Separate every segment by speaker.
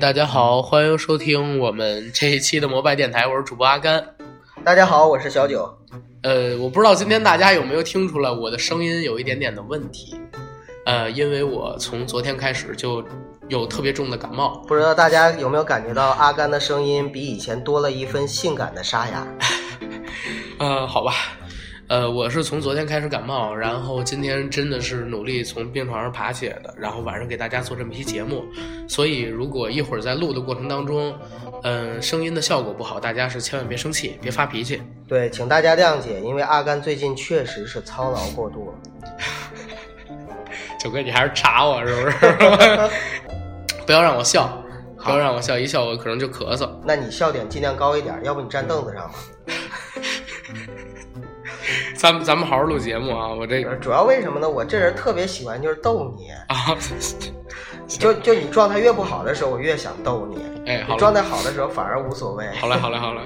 Speaker 1: 哎，大家好，欢迎收听我们这一期的摩拜电台，我是主播阿甘。
Speaker 2: 大家好，我是小九。
Speaker 1: 呃，我不知道今天大家有没有听出来我的声音有一点点的问题。呃，因为我从昨天开始就有特别重的感冒，
Speaker 2: 不知道大家有没有感觉到阿甘的声音比以前多了一分性感的沙哑？
Speaker 1: 呃，好吧。呃，我是从昨天开始感冒，然后今天真的是努力从病床上爬起来的，然后晚上给大家做这么一期节目。所以如果一会儿在录的过程当中，嗯，声音的效果不好，大家是千万别生气，别发脾气。
Speaker 2: 对，请大家谅解，因为阿甘最近确实是操劳过度了。
Speaker 1: 九哥，你还是查我是不是？不要让我笑，不要让我笑，一笑我可能就咳嗽。
Speaker 2: 那你笑点尽量高一点，要不你站凳子上吧。
Speaker 1: 咱们咱们好好录节目啊！我这
Speaker 2: 主要为什么呢？我这人特别喜欢就是逗你
Speaker 1: 啊，
Speaker 2: 就就你状态越不好的时候，我越想逗你。
Speaker 1: 哎，好。
Speaker 2: 状态好的时候反而无所谓。
Speaker 1: 好嘞，好嘞，好嘞。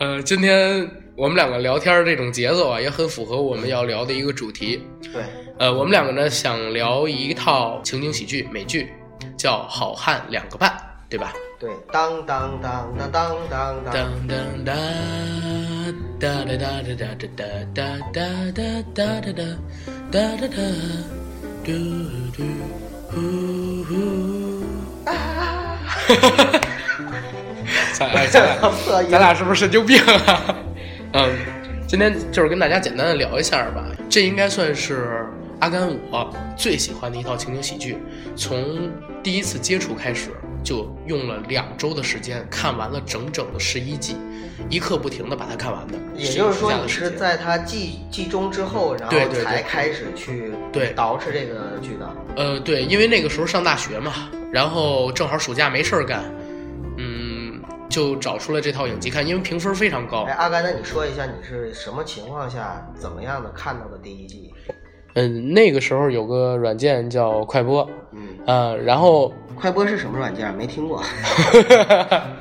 Speaker 1: 呃，今天我们两个聊天这种节奏啊，也很符合我们要聊的一个主题。
Speaker 2: 对。
Speaker 1: 呃，我们两个呢想聊一套情景喜剧美剧，叫《好汉两个半》，对吧？
Speaker 2: 对，当当当当当当当当当。哒哒哒哒哒哒哒哒哒哒哒哒哒哒哒，嘟嘟呼呼。啊！哈哈哈哈
Speaker 1: 咱 咱俩是不是神经病啊？嗯，今天就是跟大家简单的聊一下吧。这应该算是阿甘我最喜欢的一套情景喜剧，从第一次接触开始。就用了两周的时间看完了整整的十一季，一刻不停的把它看完的。
Speaker 2: 也就是说，你是在它季季中之后，然后才开始去
Speaker 1: 对
Speaker 2: 捯饬这个剧的。
Speaker 1: 呃，对，因为那个时候上大学嘛，然后正好暑假没事儿干，嗯，就找出了这套影集看，因为评分非常高。
Speaker 2: 哎，阿甘，那你说一下你是什么情况下怎么样的看到的第一季？
Speaker 1: 嗯，那个时候有个软件叫快播，
Speaker 2: 嗯，
Speaker 1: 呃，然后
Speaker 2: 快播是什么软件？没听过。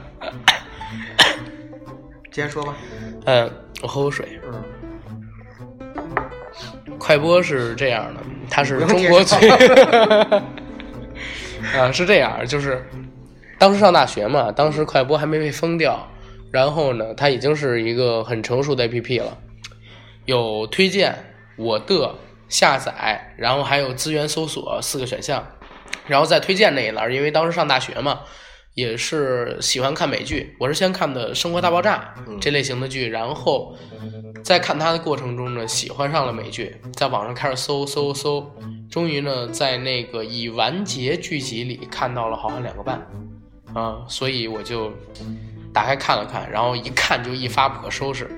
Speaker 2: 接着说吧。
Speaker 1: 嗯，我喝口水。
Speaker 2: 嗯。
Speaker 1: 快播是这样的，它是中国最 啊，是这样，就是当时上大学嘛，当时快播还没被封掉，然后呢，它已经是一个很成熟的 APP 了，有推荐我的。下载，然后还有资源搜索四个选项，然后在推荐那一栏。因为当时上大学嘛，也是喜欢看美剧。我是先看的《生活大爆炸》这类型的剧，然后在看它的过程中呢，喜欢上了美剧，在网上开始搜搜搜，终于呢，在那个已完结剧集里看到了《好汉两个半》啊，所以我就打开看了看，然后一看就一发不可收拾。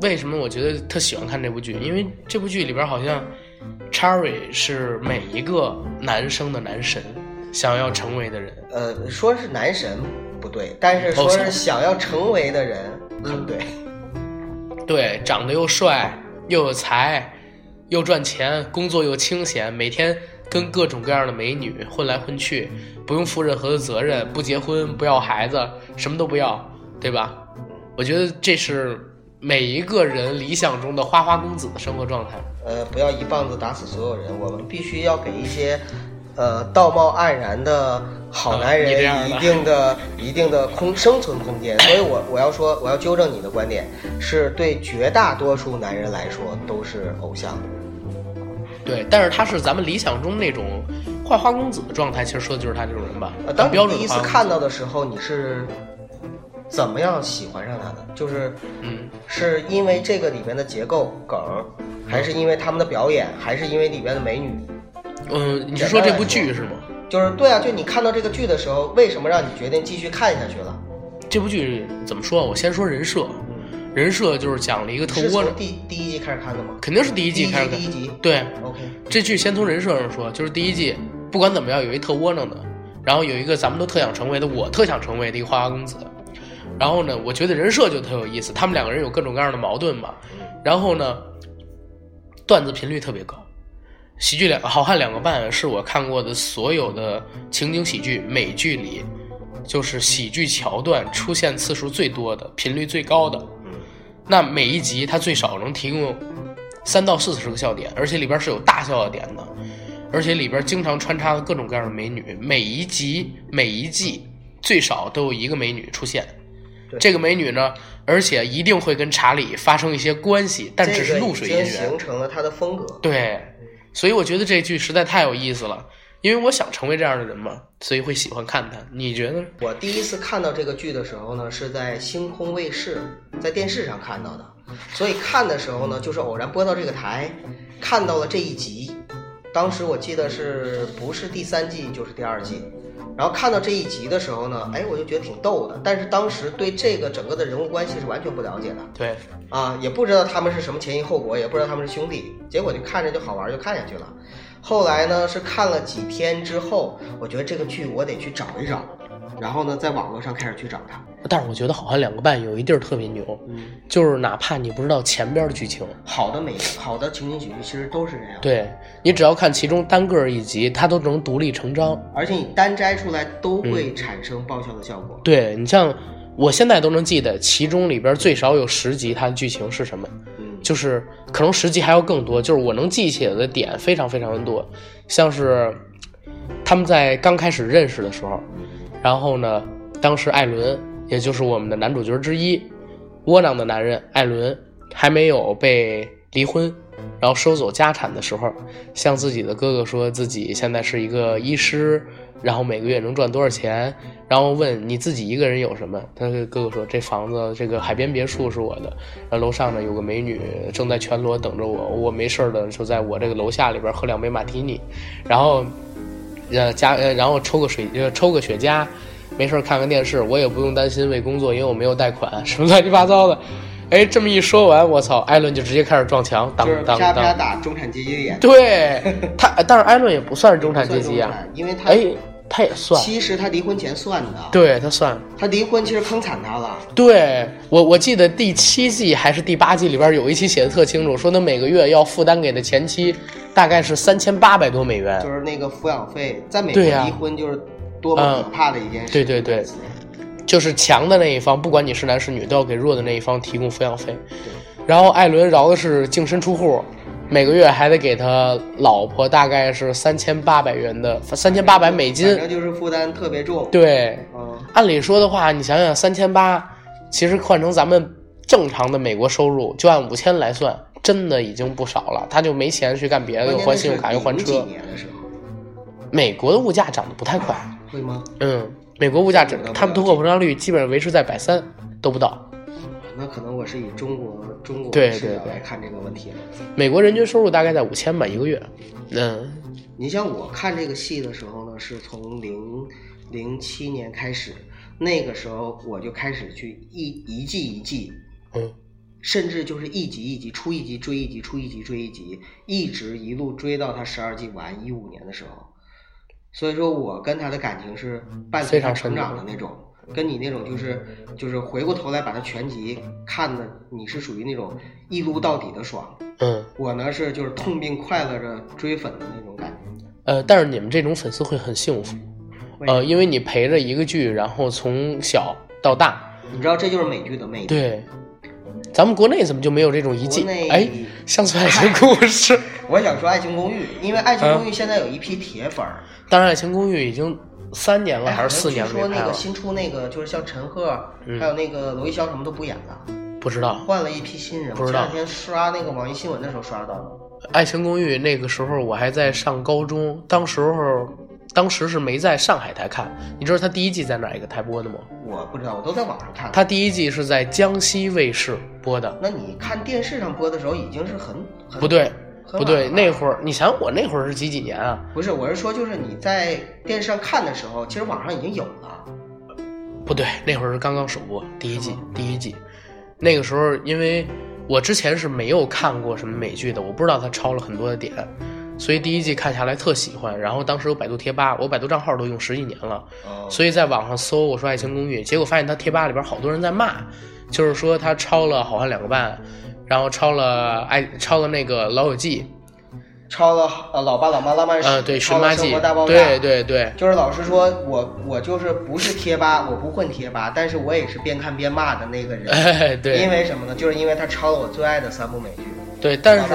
Speaker 1: 为什么我觉得特喜欢看这部剧？因为这部剧里边好像。Cherry 是每一个男生的男神，想要成为的人。
Speaker 2: 呃，说是男神不对，但是说是想要成为的人很对。
Speaker 1: 对，长得又帅，又有才，又赚钱，工作又清闲，每天跟各种各样的美女混来混去，不用负任何的责任，不结婚，不要孩子，什么都不要，对吧？我觉得这是每一个人理想中的花花公子的生活状态。
Speaker 2: 呃，不要一棒子打死所有人，我们必须要给一些，呃，道貌岸然的好男人一定的、一定的空生存空间。所以，我我要说，我要纠正你的观点，是对绝大多数男人来说都是偶像。
Speaker 1: 对，但是他是咱们理想中那种花花公子的状态，其实说的就是他这种人吧。
Speaker 2: 呃当你第一次看到的时候，你是。怎么样喜欢上他的？就是，
Speaker 1: 嗯，
Speaker 2: 是因为这个里边的结构梗，还是因为他们的表演，还是因为里边的美女？
Speaker 1: 嗯，你是说这部剧是吗？
Speaker 2: 就是对啊，就你看到这个剧的时候，为什么让你决定继续看下去了？
Speaker 1: 这部剧怎么说？我先说人设，人设就是讲了一个特窝囊。
Speaker 2: 第第一季开始看的吗？
Speaker 1: 肯定是第一季开始看。
Speaker 2: 第一集。
Speaker 1: 对
Speaker 2: ，OK。
Speaker 1: 这剧先从人设上说，就是第一季，不管怎么样，有一特窝囊的，然后有一个咱们都特想成为的，我特想成为的一个花花公子。然后呢，我觉得人设就特有意思，他们两个人有各种各样的矛盾嘛。然后呢，段子频率特别高，喜剧两好汉两个半是我看过的所有的情景喜剧美剧里，就是喜剧桥段出现次数最多的、频率最高的。那每一集它最少能提供三到四十个笑点，而且里边是有大笑的点的，而且里边经常穿插各种各样的美女。每一集每一季。最少都有一个美女出现。
Speaker 2: 对
Speaker 1: 这个美女呢，而且一定会跟查理发生一些关系，但只是露水姻缘
Speaker 2: 形。成了他的风格。
Speaker 1: 对，所以我觉得这剧实在太有意思了，因为我想成为这样的人嘛，所以会喜欢看他。你觉得？
Speaker 2: 我第一次看到这个剧的时候呢，是在星空卫视，在电视上看到的。所以看的时候呢，就是偶然播到这个台，看到了这一集。当时我记得是不是第三季就是第二季，然后看到这一集的时候呢，哎，我就觉得挺逗的。但是当时对这个整个的人物关系是完全不了解的
Speaker 1: 对，
Speaker 2: 啊，也不知道他们是什么前因后果，也不知道他们是兄弟，结果就看着就好玩，就看下去了。后来呢，是看了几天之后，我觉得这个剧我得去找一找，然后呢，在网络上开始去找它。
Speaker 1: 但是我觉得《好汉两个半》有一地儿特别牛，
Speaker 2: 嗯，
Speaker 1: 就是哪怕你不知道前边的剧情，
Speaker 2: 好的美好的情景喜剧其实都是这样，，
Speaker 1: 对你只要看其中单个一集，它都能独立成章。
Speaker 2: 而且你单摘出来都会产生爆笑的效果。
Speaker 1: 对你像我现在都能记得，其中里边最少有十集，它的剧情是什么，
Speaker 2: 嗯，
Speaker 1: 就是可能十集还要更多，就是我能记起来的点非常非常的多，像是他们在刚开始认识的时候，然后呢，当时艾伦也就是我们的男主角之一，窝囊的男人艾伦还没有被离婚，然后收走家产的时候，向自己的哥哥说自己现在是一个医师，然后每个月能赚多少钱，然后问你自己一个人有什么？他跟哥哥说这房子这个海边别墅是我的，然后楼上呢有个美女正在全裸等着我，我没事的就在我这个楼下里边喝两杯马提尼，然后呃加呃然后抽个水呃抽个雪茄。没事儿看看电视，我也不用担心为工作，因为我没有贷款，什么乱七八糟的。哎，这么一说完，我操，艾伦就直接开始撞墙，当
Speaker 2: 就是
Speaker 1: 当
Speaker 2: 啪啪
Speaker 1: 当。
Speaker 2: 打中产阶级的眼，
Speaker 1: 对他，但是艾伦也不算是中产阶级啊
Speaker 2: 因为他
Speaker 1: 哎，他也算，
Speaker 2: 其实他离婚前算的，
Speaker 1: 对他算。
Speaker 2: 他离婚其实坑惨他了。
Speaker 1: 对我，我记得第七季还是第八季里边有一期写的特清楚，说他每个月要负担给的前妻大概是三千八百多美元
Speaker 2: 就。是那个抚养费，在美国离婚就是多么可怕的一件事。
Speaker 1: 对对对就是强的那一方，不管你是男是女，都要给弱的那一方提供抚养费。然后艾伦饶的是净身出户，每个月还得给他老婆大概是三千八百元的三千八百美金
Speaker 2: 反。正就是负担特别重。
Speaker 1: 对，
Speaker 2: 嗯，
Speaker 1: 按理说的话，你想想三千八，其实换成咱们正常的美国收入，就按五千来算，真的已经不少了。他就没钱去干别的，又还信用卡又还
Speaker 2: 车几
Speaker 1: 车。
Speaker 2: 年的时候
Speaker 1: 美国的物价涨得不太快，
Speaker 2: 会吗？
Speaker 1: 嗯，美国物价涨，他们通货膨胀率基本上维持在百三都不到。
Speaker 2: 那可能我是以中国中国视角来看这个问题了。
Speaker 1: 美国人均收入大概在五千吧一个月。嗯，
Speaker 2: 你像我看这个戏的时候呢，是从零零七年开始，那个时候我就开始去一一季一季，
Speaker 1: 嗯，
Speaker 2: 甚至就是一集一集出一集追一集，出一集追一集，一直一路追到他十二季完一五年的时候。所以说我跟他的感情是伴随他成长的那种，跟你那种就是就是回过头来把他全集看的，你是属于那种一撸到底的爽。
Speaker 1: 嗯，
Speaker 2: 我呢是就是痛并快乐着追粉的那种感觉。
Speaker 1: 呃，但是你们这种粉丝会很幸福，呃，因为你陪着一个剧，然后从小到大，
Speaker 2: 你知道这就是美剧的魅力。
Speaker 1: 对，咱们国内怎么就没有这种一季
Speaker 2: 国内？
Speaker 1: 哎，乡村爱情故事，
Speaker 2: 我想说《爱情公寓》，因为《爱情公寓》现在有一批铁粉儿，
Speaker 1: 但是，《爱情公寓》已经三年了
Speaker 2: 哎
Speaker 1: 还是四年
Speaker 2: 好像据说那个新出那个就是像陈赫，
Speaker 1: 嗯
Speaker 2: 还有那个娄艺潇什么都不演了，
Speaker 1: 不知道。
Speaker 2: 换了一批新人。
Speaker 1: 不知道
Speaker 2: 我前两天刷那个网易新闻的时候刷到的。
Speaker 1: 《爱情公寓》那个时候我还在上高中，当时候当时是没在上海台看。你知道他第一季在哪一个台播的吗？
Speaker 2: 我不知道，我都在网上看。
Speaker 1: 他第一季是在江西卫视播的。
Speaker 2: 那你看电视上播的时候已经是很很
Speaker 1: 不对，
Speaker 2: 很
Speaker 1: 不对，那会儿你想我那会儿是几几年啊？
Speaker 2: 不是，我是说就是你在电视上看的时候，其实网上已经有了。
Speaker 1: 不对，那会儿是刚刚首播第一季，第一季。那个时候，因为我之前是没有看过什么美剧的，我不知道它抄了很多的点，所以第一季看下来特喜欢。然后当时有百度贴吧，我百度账号都用十几年了，
Speaker 2: 哦
Speaker 1: 所以在网上搜我说《爱情公寓》，结果发现他贴吧里边好多人在骂，就是说他抄了《好汉两个半》，然后抄了爱抄了那个《老友记
Speaker 2: 抄了呃《老爸老妈浪漫史》，抄了《生活大爆》，炸》，
Speaker 1: 对对对，
Speaker 2: 就是老师说，我我就是不是贴吧，我不混贴吧，但是我也是边看边骂的那个人。
Speaker 1: 哎 对，
Speaker 2: 因为什么呢？就是因为他抄了我最爱的三部美剧，
Speaker 1: 对，但是
Speaker 2: 好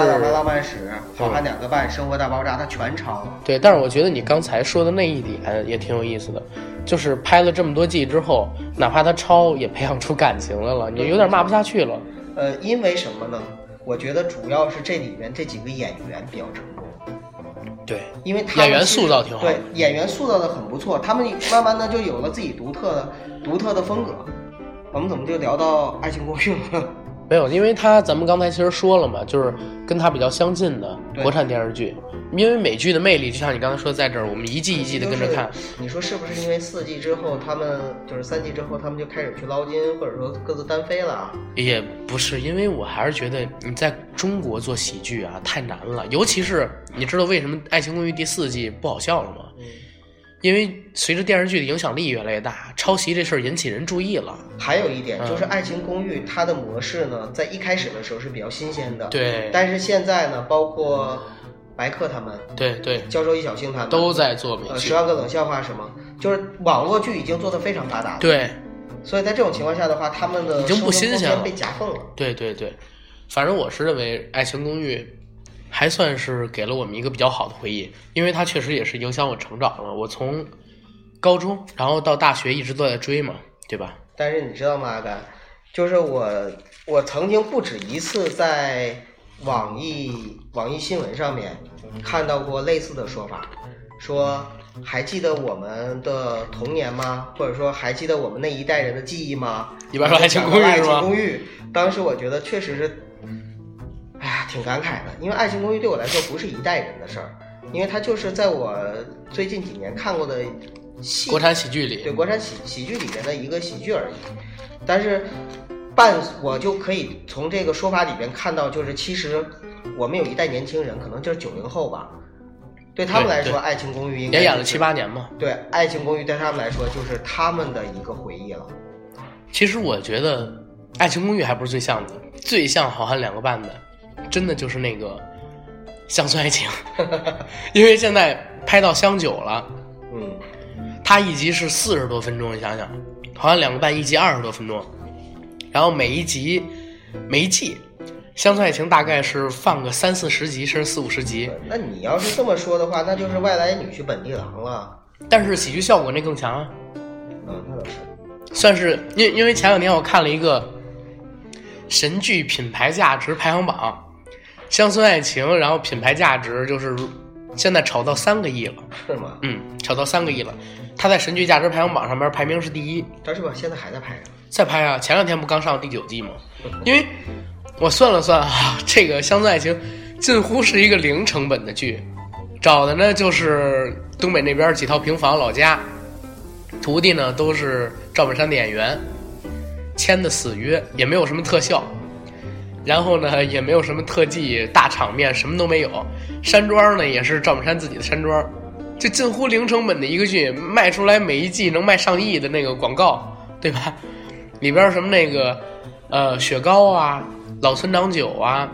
Speaker 2: 汉两个半、生活大爆炸，它全抄了。
Speaker 1: 对，但是我觉得你刚才说的那一点也挺有意思的，就是拍了这么多季之后，哪怕他抄，也培养出感情来了，你有点骂不下去了。
Speaker 2: 呃，因为什么呢？我觉得主要是这里面这几个演员比较成功。
Speaker 1: 对，
Speaker 2: 因为他们
Speaker 1: 演员塑造挺好
Speaker 2: 对，演员塑造的很不错，他们慢慢的就有了自己独特的独特的风格。我们怎么就聊到《爱情公寓》了？
Speaker 1: 没有，因为他咱们刚才其实说了嘛，就是跟他比较相近的国产电视剧，因为美剧的魅力，就像你刚才说，在这儿我们一季一季的跟着看。
Speaker 2: 就是你说是不是因为四季之后，他们就是三季之后，他们就开始去捞金，或者说各自单飞了？啊
Speaker 1: 也不是，因为我还是觉得你在中国做喜剧啊太难了，尤其是你知道为什么《爱情公寓》第四季不好笑了吗？
Speaker 2: 嗯，
Speaker 1: 因为随着电视剧的影响力越来越大，抄袭这事儿引起人注意了。
Speaker 2: 还有一点
Speaker 1: 嗯
Speaker 2: 就是《爱情公寓》它的模式呢，在一开始的时候是比较新鲜的，。
Speaker 1: 对，
Speaker 2: 但是现在呢，包括白客他们、
Speaker 1: 对对，
Speaker 2: 教授易小星他们
Speaker 1: 都在做美
Speaker 2: 呃《十。万个冷笑话》什么，就是网络剧已经做得非常发达了。
Speaker 1: 对
Speaker 2: 所以在这种情况下的话，他们的
Speaker 1: 已经不新鲜了
Speaker 2: 被夹缝了。
Speaker 1: 对对对，反正我是认为《爱情公寓》还算是给了我们一个比较好的回忆，因为它确实也是影响我成长了。我从高中，然后到大学一直都在追嘛，对吧？
Speaker 2: 但是你知道吗，阿甘？就是我，我曾经不止一次在网易网易新闻上面看到过类似的说法，说还记得我们的童年吗？或者说还记得我们那一代人的记忆吗？
Speaker 1: 一般说爱情公寓
Speaker 2: 爱情公寓，当时我觉得确实是，哎呀，挺感慨的，因为爱情公寓对我来说不是一代人的事儿，因为它就是在我最近几年看过的戏
Speaker 1: 国产喜剧里
Speaker 2: 对，国产喜喜剧里面的一个喜剧而已。但是伴我就可以从这个说法里边看到，就是其实我们有一代年轻人，可能就是九零后吧，对他们来说，《爱情公寓》应该就是
Speaker 1: 也演了七八年嘛。
Speaker 2: 对，《爱情公寓》对他们来说就是他们的一个回忆了。
Speaker 1: 其实我觉得《爱情公寓》还不是最像的，最像《好汉两个半》的，真的就是那个《乡村爱情》，因为现在拍到香九了，
Speaker 2: 嗯，
Speaker 1: 它一集是四十多分钟，你想想，《好像两个半》一集二十多分钟，然后每一集每一季《乡村爱情》大概是放个三四十集，甚至四五十集，
Speaker 2: 那你要是这么说的话，那就是外来女婿本地郎了。
Speaker 1: 但是喜剧效果那更强啊。
Speaker 2: 嗯，那倒是。
Speaker 1: 算是因因为前两天我看了一个神剧品牌价值排行榜，《乡村爱情》，然后品牌价值就是现在炒到三个亿了，
Speaker 2: 是吗？
Speaker 1: 嗯，炒到三个亿了。它在神剧价值排行榜上面排名是第一，
Speaker 2: 但是吧？现在还在拍啊，
Speaker 1: 在拍啊，前两天不刚上第九季吗？因为我算了算啊，这个《乡村爱情》近乎是一个零成本的剧，找的呢就是东北那边几套平房老家，徒弟呢都是赵本山的演员，签的死约，也没有什么特效，然后呢也没有什么特技大场面，什么都没有。山庄呢也是赵本山自己的山庄，就近乎零成本的一个剧，卖出来每一季能卖上亿的那个广告，对吧？里边什么那个呃雪糕啊、老村长酒啊，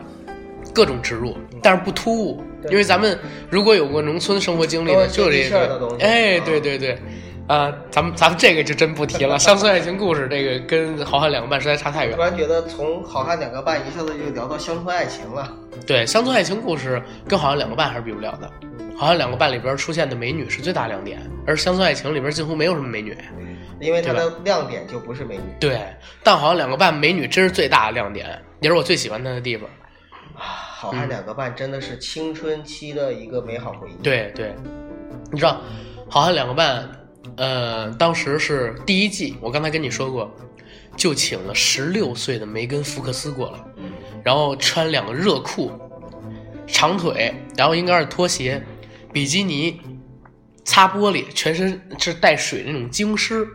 Speaker 1: 各种植入，但是不突兀，因为咱们如果有过农村生活经历的，就这
Speaker 2: 接地气儿的东
Speaker 1: 个，
Speaker 2: 西
Speaker 1: 哎，
Speaker 2: 啊
Speaker 1: 对对对。啊、咱们咱们这个就真不提了，乡村爱情故事这个跟《好汉两个半》实在差太远
Speaker 2: 突。然觉得从好汉两个半一下子就聊到乡村爱情了。
Speaker 1: 对，乡村爱情故事跟《好汉两个半》还是比不了的，《好汉两个半》里边出现的美女是最大亮点，而《乡村爱情》里边几乎没有什么美女。
Speaker 2: 因为它的亮点就不是美女。
Speaker 1: 对，但《好汉两个半》美女真是最大的亮点，也是我最喜欢她的地方。
Speaker 2: 好汉两个半真的是青春期的一个美好回忆。，
Speaker 1: 对对，你知道，《好汉两个半》，呃，当时是第一季，我刚才跟你说过，就请了十六岁的梅根·福克斯过来，然后穿两个热裤，长腿，然后应该是拖鞋，比基尼，擦玻璃，全身是带水那种精湿，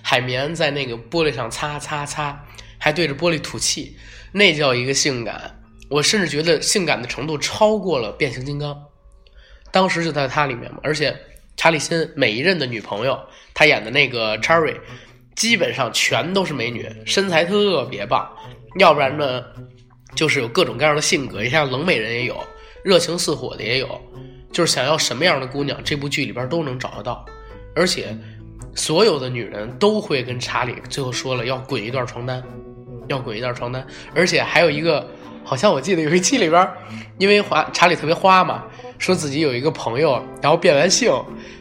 Speaker 1: 海绵在那个玻璃上擦擦擦，还对着玻璃吐气，那叫一个性感。我甚至觉得性感的程度超过了变形金刚。当时就在它里面嘛，而且查理辛每一任的女朋友，他演的那个 Cherry，基本上全都是美女，身材特别棒。要不然呢，就是有各种各样的性格，也像冷美人也有，热情似火的也有，就是想要什么样的姑娘，这部剧里边都能找得到。而且所有的女人都会跟查理最后说了要滚一段床单，要滚一段床单，而且还有一个好像我记得有一期里边，因为花查理特别花嘛，说自己有一个朋友，然后变完性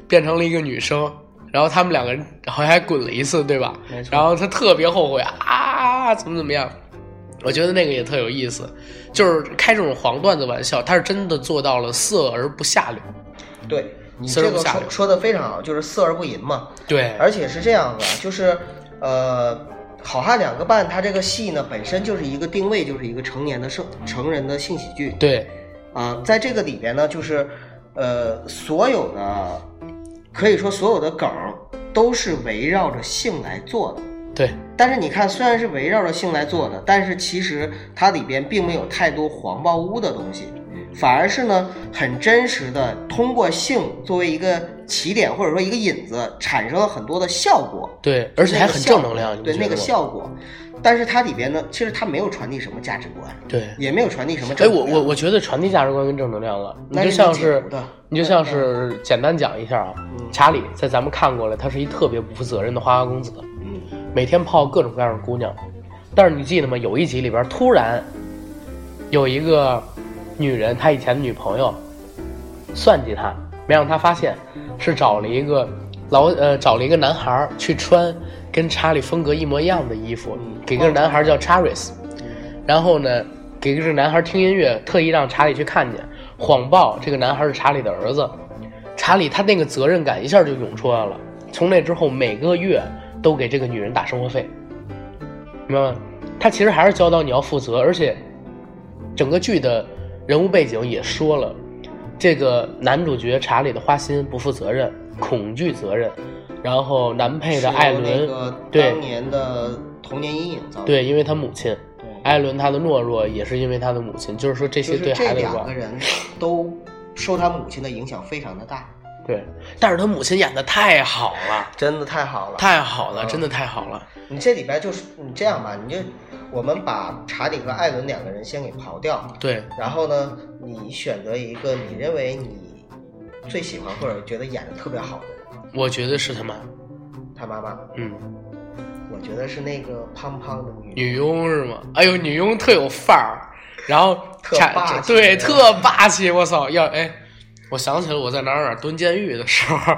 Speaker 1: 变成了一个女生，然后他们两个人好像还滚了一次，对吧然后他特别后悔啊，怎么怎么样？我觉得那个也特有意思，就是开这种黄段子玩笑，他是真的做到了色而不下流。
Speaker 2: 对你这个说说的非常好，就是色而不淫嘛。
Speaker 1: 对，
Speaker 2: 而且是这样的，就是呃，好汉两个半，它这个戏呢本身就是一个定位，就是一个成年的成成人的性喜剧
Speaker 1: 对，
Speaker 2: 啊、在这个里边呢，就是呃，所有的可以说所有的梗儿都是围绕着性来做的。
Speaker 1: 对，
Speaker 2: 但是你看，虽然是围绕着性来做的，但是其实它里边并没有太多黄暴污的东西，反而是呢很真实的通过性作为一个起点或者说一个引子，产生了很多的效果，
Speaker 1: 对，而且还很正能量，
Speaker 2: 对那个效果。但是它里边呢，其实它没有传递什么价值观，
Speaker 1: 对。
Speaker 2: 也没有传递什么
Speaker 1: 哎。我我我觉得传递价值观跟正能量了，你
Speaker 2: 那
Speaker 1: 就像是
Speaker 2: 你
Speaker 1: 就像是简单讲一下啊，
Speaker 2: 嗯
Speaker 1: 查理在咱们看过来，他是一特别不负责任的花花公子，
Speaker 2: 嗯
Speaker 1: 每天泡各种各样的姑娘，但是你记得吗？有一集里边突然有一个女人，他以前的女朋友算计他，没让他发现，是找了一个老呃找了一个男孩去穿跟查理风格一模一样的衣服，给个男孩叫 Charis，然后呢给这个男孩听音乐，特意让查理去看见，谎报这个男孩是查理的儿子。查理他那个责任感一下就涌出来了。从那之后，每个月都给这个女人打生活费，明白吗？他其实还是教导你要负责，而且整个剧的人物背景也说了，这个男主角查理的花心不负责任，恐惧责任，然后男配的艾伦，对。
Speaker 2: 当年的童年阴影造成的。
Speaker 1: 对，因为他母亲，
Speaker 2: 对。
Speaker 1: 艾伦他的懦弱也是因为他的母亲，就是说这些对
Speaker 2: 就是这
Speaker 1: 孩子吧
Speaker 2: 两个，人都受他母亲的影响非常的大，
Speaker 1: 对，但是他母亲演的太好了，
Speaker 2: 真的太好了。
Speaker 1: 太好了，
Speaker 2: 嗯。
Speaker 1: 真的太好了，
Speaker 2: 你这里边就是你这样吧，你就我们把查理和艾伦两个人先给刨掉，
Speaker 1: 对。
Speaker 2: 然后呢，你选择一个你认为你最喜欢或者觉得演的特别好的人，
Speaker 1: 我觉得是他妈，
Speaker 2: 他妈妈，
Speaker 1: 嗯，
Speaker 2: 我觉得是那个胖胖的女
Speaker 1: 女佣是吗？哎呦，女佣特有范儿，然后
Speaker 2: 特
Speaker 1: 查
Speaker 2: 霸气
Speaker 1: 对，特霸气。我操，要哎，我想起了我在哪儿哪儿蹲监狱的时候，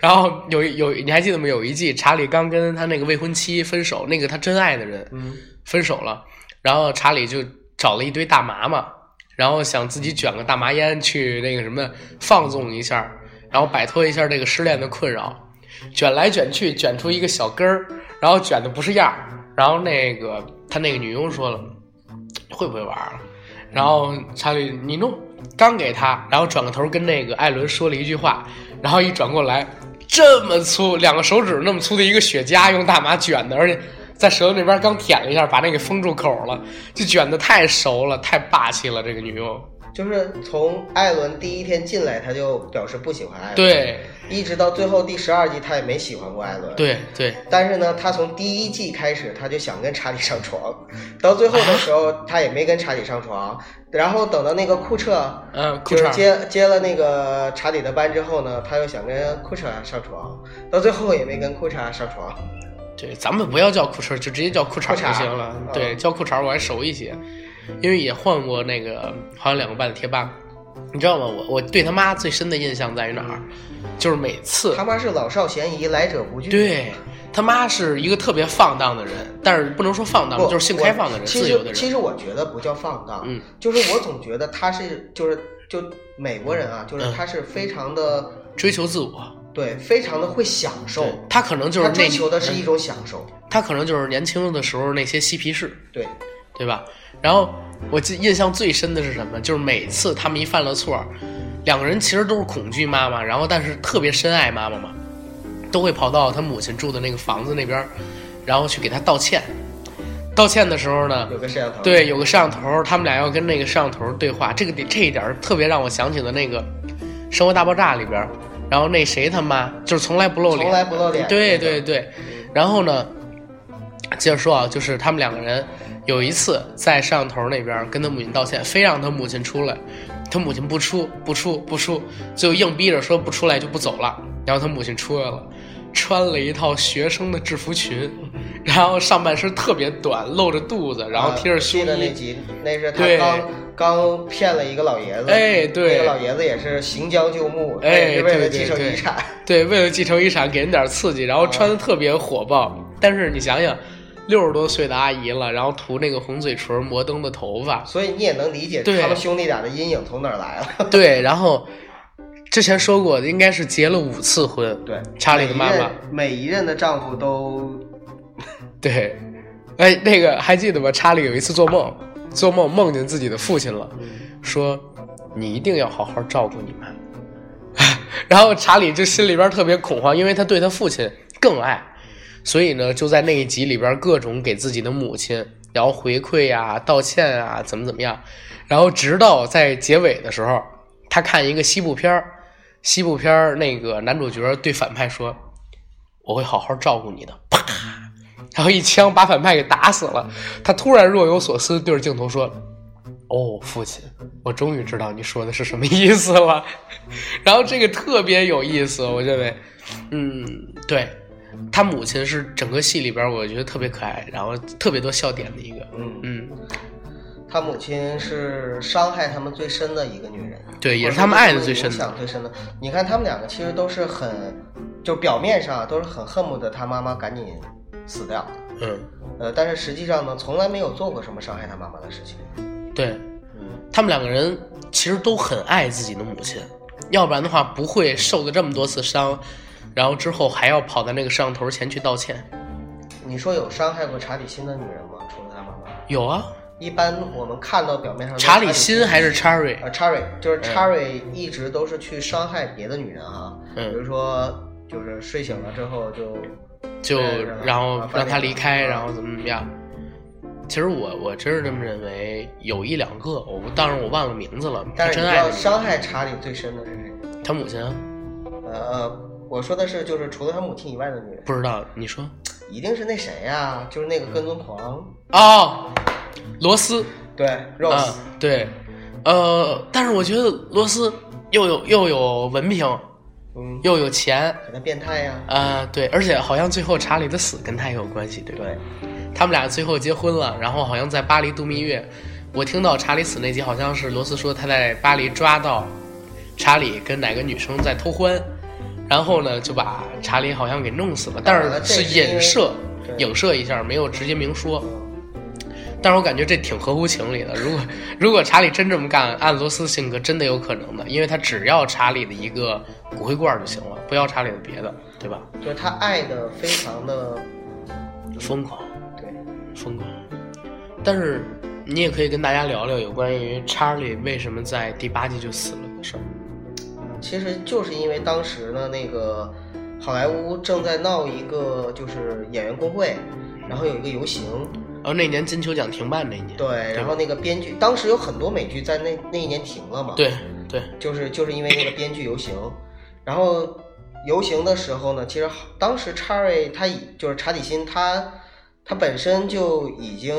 Speaker 1: 然后有一有你还记得吗？有一季查理刚跟他那个未婚妻分手，那个他真爱的人
Speaker 2: 嗯，
Speaker 1: 分手了，然后查理就找了一堆大麻嘛，然后想自己卷个大麻烟去那个什么放纵一下，然后摆脱一下这个失恋的困扰，卷来卷去卷出一个小根儿，然后卷的不是样儿，然后那个他那个女佣说了，会不会玩儿？然后查理你弄，刚给他，然后转个头跟那个艾伦说了一句话，然后一转过来，这么粗，两个手指那么粗的一个雪茄，用大麻卷的，而且在舌头那边刚舔了一下，把那给封住口了，就卷的太熟了，太霸气了，这个女佣。
Speaker 2: 就是从艾伦第一天进来他就表示不喜欢艾伦，，
Speaker 1: 对。
Speaker 2: 一直到最后第十二季他也没喜欢过艾伦，。
Speaker 1: 对对，
Speaker 2: 但是呢，他从第一季开始，他就想跟查理上床，到最后的时候，他也没跟查理上床。然后等到那个库彻，
Speaker 1: 嗯，裤
Speaker 2: 就是接接了那个查理的班之后呢，他又想跟库彻上床，到最后也没跟库彻上床。
Speaker 1: 对，咱们不要叫裤衩，就直接叫裤衩就行了。
Speaker 2: 嗯。
Speaker 1: 对，叫裤衩我还熟一些，因为也换过那个好像两个半的贴吧。你知道吗？我我对他妈最深的印象在于哪儿？就是每次
Speaker 2: 他妈是老少咸宜，来者不拒。
Speaker 1: 对他妈是一个特别放荡的人，但是不能说放荡，就是性开放的人，自由的人。
Speaker 2: 其实我觉得不叫放荡，
Speaker 1: 嗯，
Speaker 2: 就是我总觉得他是就是就美国人啊，就是
Speaker 1: 嗯
Speaker 2: 他是非常的、
Speaker 1: 追求自我，
Speaker 2: 对，非常的会享受
Speaker 1: 对，他可能就是
Speaker 2: 追求的是一
Speaker 1: 嗯
Speaker 2: 种享受，
Speaker 1: 他可能就是年轻的时候那些嬉皮士，
Speaker 2: 对。
Speaker 1: 对吧？然后我记印象最深的是什么？就是每次他们一犯了错，两个人其实都是恐惧妈妈，然后但是特别深爱妈妈嘛，都会跑到他母亲住的那个房子那边，然后去给他道歉。道歉的时候呢，
Speaker 2: 有个摄像头，
Speaker 1: 对，有个摄像头，他们俩要跟那个摄像头对话。这个点这一点特别让我想起了那个《生活大爆炸》里边，然后那谁他妈就是从来不露脸，
Speaker 2: 从来不露脸
Speaker 1: 对
Speaker 2: 那个
Speaker 1: 对对，然后呢，接着说啊，就是他们两个人有一次在摄像头那边跟他母亲道歉，非让他母亲出来，他母亲不出不出不出，最后硬逼着说不出来就不走了，然后他母亲出来了，穿了一套学生的制服裙，然后上半身特别短，露着肚子，然后贴着胸
Speaker 2: 记得那。集，那是他刚刚骗了一个老爷子，
Speaker 1: 哎对
Speaker 2: 那个老爷子也是行将就木，
Speaker 1: 哎
Speaker 2: 是为了继承遗产。
Speaker 1: 对，为了继承遗产，给人点刺激，然后穿的特别火爆。但是你想想，六十多岁的阿姨了，然后涂那个红嘴唇、摩登的头发，
Speaker 2: 所以你也能理解他们兄弟俩的阴影从哪儿来了。
Speaker 1: 对，然后之前说过，应该是结了五次婚。
Speaker 2: 对，
Speaker 1: 查理的妈妈
Speaker 2: 每一任的丈夫都
Speaker 1: 对，哎，那个还记得吗？查理有一次做梦，做梦梦见自己的父亲了，说你一定要好好照顾你们。然后查理就心里边特别恐慌，因为他对他父亲更爱，所以呢，就在那一集里边各种给自己的母亲然后回馈呀、道歉啊，怎么怎么样。然后直到在结尾的时候，他看一个西部片儿，西部片儿那个男主角对反派说：“我会好好照顾你的。”啪，然后一枪把反派给打死了。他突然若有所思，对着镜头说：“哦，父亲，我终于知道你说的是什么意思了。”然后这个特别有意思，我认为，嗯，对他母亲是整个戏里边我觉得特别可爱，然后特别多笑点的一个。
Speaker 2: 嗯，
Speaker 1: 嗯，
Speaker 2: 他母亲是伤害他们最深的一个女人，
Speaker 1: 对，也是他们爱的最深的。
Speaker 2: 响最深的。你看他们两个其实都是很，就表面上啊都是很恨不得他妈妈赶紧死掉，
Speaker 1: 嗯，
Speaker 2: 呃，但是实际上呢，从来没有做过什么伤害他妈妈的事情。
Speaker 1: 对
Speaker 2: 嗯，
Speaker 1: 他们两个人其实都很爱自己的母亲，要不然的话不会受了这么多次伤，然后之后还要跑到那个摄像头前去道歉。
Speaker 2: 你说有伤害过查理辛的女人吗？除了他妈妈，
Speaker 1: 有啊，
Speaker 2: 一般我们看到表面上
Speaker 1: 查理辛还是 Cherry？
Speaker 2: 呃，Cherry 就是 Cherry 一直都是去伤害别的女人啊，
Speaker 1: 嗯
Speaker 2: 比如说就是睡醒了之后就
Speaker 1: 就然后
Speaker 2: 啊
Speaker 1: 让他离开，然后怎么怎么样。其实我我真是这么认为，有一两个，我当然我忘了名字了，
Speaker 2: 但是伤害查理最深的是谁？
Speaker 1: 他母亲
Speaker 2: 呃，我说的是就是除了他母亲以外的女人，
Speaker 1: 不知道，你说。
Speaker 2: 一定是那谁呀、就是那个跟踪狂，
Speaker 1: 哦，罗斯。
Speaker 2: 对，Rose，、
Speaker 1: 啊，对，呃，但是我觉得罗斯又有又有文凭，
Speaker 2: 嗯，
Speaker 1: 又有钱，
Speaker 2: 可能变态呀、
Speaker 1: 啊，对，而且好像最后查理的死跟他也有关系，对吧？
Speaker 2: 对，
Speaker 1: 他们俩最后结婚了，然后好像在巴黎度蜜月。我听到查理死那集，好像是罗斯说他在巴黎抓到查理跟哪个女生在偷欢，然后呢就把查理好像给弄死了，但是是影射
Speaker 2: 对
Speaker 1: 影射一下，没有直接明说。但是我感觉这挺合乎情理的。如果 如果查理真这么干，按罗斯性格真的有可能的，因为他只要查理的一个骨灰罐就行了，不要查理的别的，对吧？
Speaker 2: 就是他爱的非常的
Speaker 1: 疯狂。
Speaker 2: 对，
Speaker 1: 疯狂。但是你也可以跟大家聊聊有关于查理为什么在第八季就死了的事儿。
Speaker 2: 其实就是因为当时呢，那个好莱坞正在闹一个就是演员工会，然后有一个游行，
Speaker 1: 然后那年金球奖停办那年，
Speaker 2: 对，然后那个编剧当时有很多美剧在那那一年停了嘛，，
Speaker 1: 对对。
Speaker 2: 就是就是因为那个编剧游行，然后游行的时候呢，其实好当时查瑞他已就是查理辛他他本身就已经，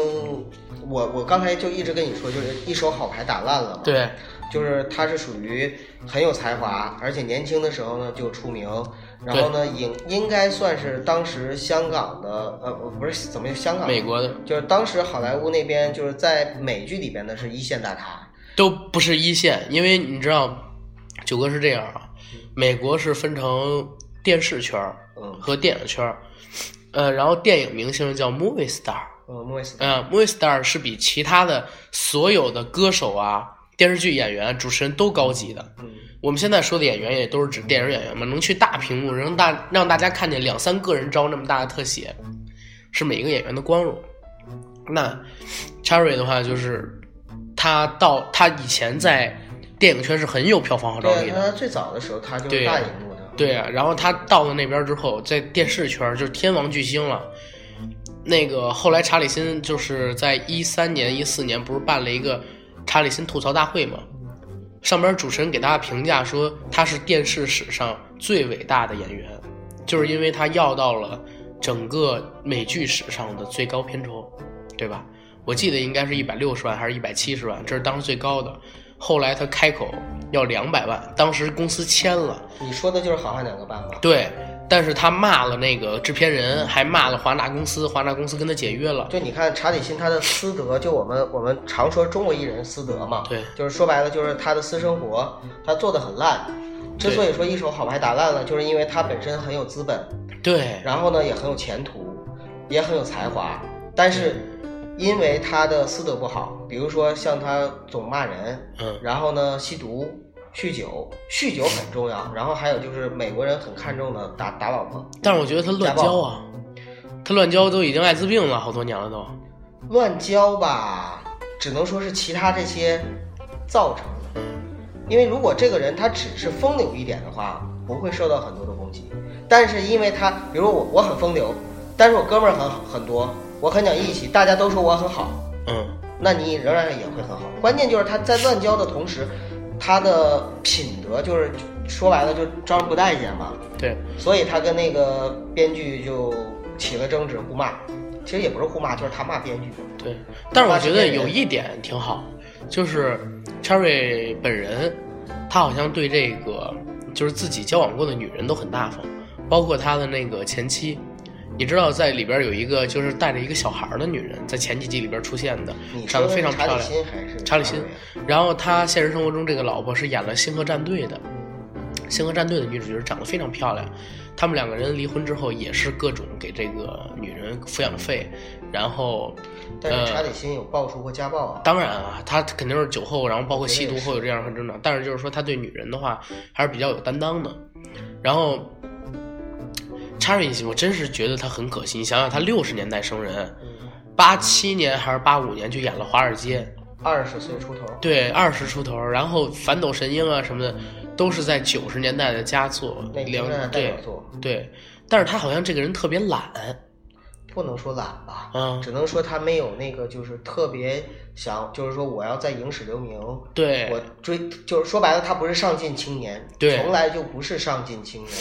Speaker 2: 我我刚才就一直跟你说，就是一手好牌打烂了嘛，
Speaker 1: 对
Speaker 2: 就是他是属于很有才华，而且年轻的时候呢就出名，然后呢应应该算是当时香港的呃不是怎么香港？
Speaker 1: 美国的。
Speaker 2: 就是当时好莱坞那边就是在美剧里边的是一线大咖，
Speaker 1: 都不是一线，因为你知道，九哥是这样啊，美国是分成电视圈儿
Speaker 2: 嗯。
Speaker 1: 和电影圈儿，呃，然后电影明星叫 movie star，
Speaker 2: 嗯，莫伊斯，
Speaker 1: 呃，movie star 是比其他的所有的歌手啊、电视剧演员、主持人都高级的。
Speaker 2: 嗯
Speaker 1: 我们现在说的演员也都是指电影演员嘛，能去大屏幕让大让大家看见两三个人招那么大的特写，是每一个演员的光荣。那 Cherry 的话就是他到他以前在电影圈是很有票房号召
Speaker 2: 对，
Speaker 1: 力的，
Speaker 2: 他最早的时候他就是
Speaker 1: 对
Speaker 2: 大荧幕的，
Speaker 1: 对啊，然后他到了那边之后，在电视圈就是天王巨星了。那个后来查理辛就是在一三年、一四年不是办了一个查理辛吐槽大会嘛？上边主持人给大家评价说他是电视史上最伟大的演员，就是因为他要到了整个美剧史上的最高片酬，对吧？我记得应该是一百六十万还是一百七十万，这是当时最高的。后来他开口要两百万，当时公司签了，
Speaker 2: 你说的就是《好汉两个半》吧？
Speaker 1: 对，但是他骂了那个制片人，还骂了华纳公司，华纳公司跟他解约了。
Speaker 2: 就你看查理辛他的私德，就我们我们常说中国艺人私德嘛，
Speaker 1: 对，
Speaker 2: 就是说白了就是他的私生活他做的很烂。之所以说一手好牌打烂了，就是因为他本身很有资本，
Speaker 1: 对，
Speaker 2: 然后呢也很有前途，也很有才华，但是因为他的私德不好，比如说像他总骂人，
Speaker 1: 嗯，
Speaker 2: 然后呢吸毒、酗酒，酗酒很重要，然后还有就是美国人很看重的打打老婆，
Speaker 1: 但是我觉得他乱交啊，他乱交都已经艾滋病了好多年了都。
Speaker 2: 乱交吧，只能说是其他这些造成的。因为如果这个人他只是风流一点的话，不会受到很多的攻击。但是因为他，比如我我很风流，但是我哥们儿很很多，我很讲义气，大家都说我很好，
Speaker 1: 嗯，
Speaker 2: 那你仍然也会很好。关键就是他在乱交的同时，他的品德就是说白了就招人不待见嘛。
Speaker 1: 对，
Speaker 2: 所以他跟那个编剧就起了争执，互骂。其实也不是互骂，就是他骂编剧。
Speaker 1: 对，但是我觉得有一点挺好，就是 Cherry 本人，他好像对这个就是自己交往过的女人都很大方，包括他的那个前妻。你知道，在里边有一个就是带着一个小孩的女人，在前几集里边出现的，长得非常漂亮。
Speaker 2: 查理辛还是
Speaker 1: 查理辛。然后他现实生活中这个老婆是演了《星河战队》的，《星河战队》的女主角长得非常漂亮。他们两个人离婚之后，也是各种给这个女人抚养费，然后，
Speaker 2: 但是查理辛有爆出过家暴啊。
Speaker 1: 当然啊，他肯定是酒后，然后包括吸毒后有这样很正常。但是就是说，他对女人的话还是比较有担当的。然后，查理辛，我真是觉得他很可惜。你想想，他六十年代生人，八七年还是八五年就演了《华尔街》，
Speaker 2: 二十岁出头。
Speaker 1: 对，二十出头，然后《反斗神鹰》啊什么的。都是在九十年代的佳作，两对对，但是他好像这个人特别懒，
Speaker 2: 不能说懒吧，
Speaker 1: 嗯，
Speaker 2: 只能说他没有那个就是特别想，就是说我要在影史留名，
Speaker 1: 对，
Speaker 2: 我追就是说白了，他不是上进青年，
Speaker 1: 对，
Speaker 2: 从来就不是上进青年，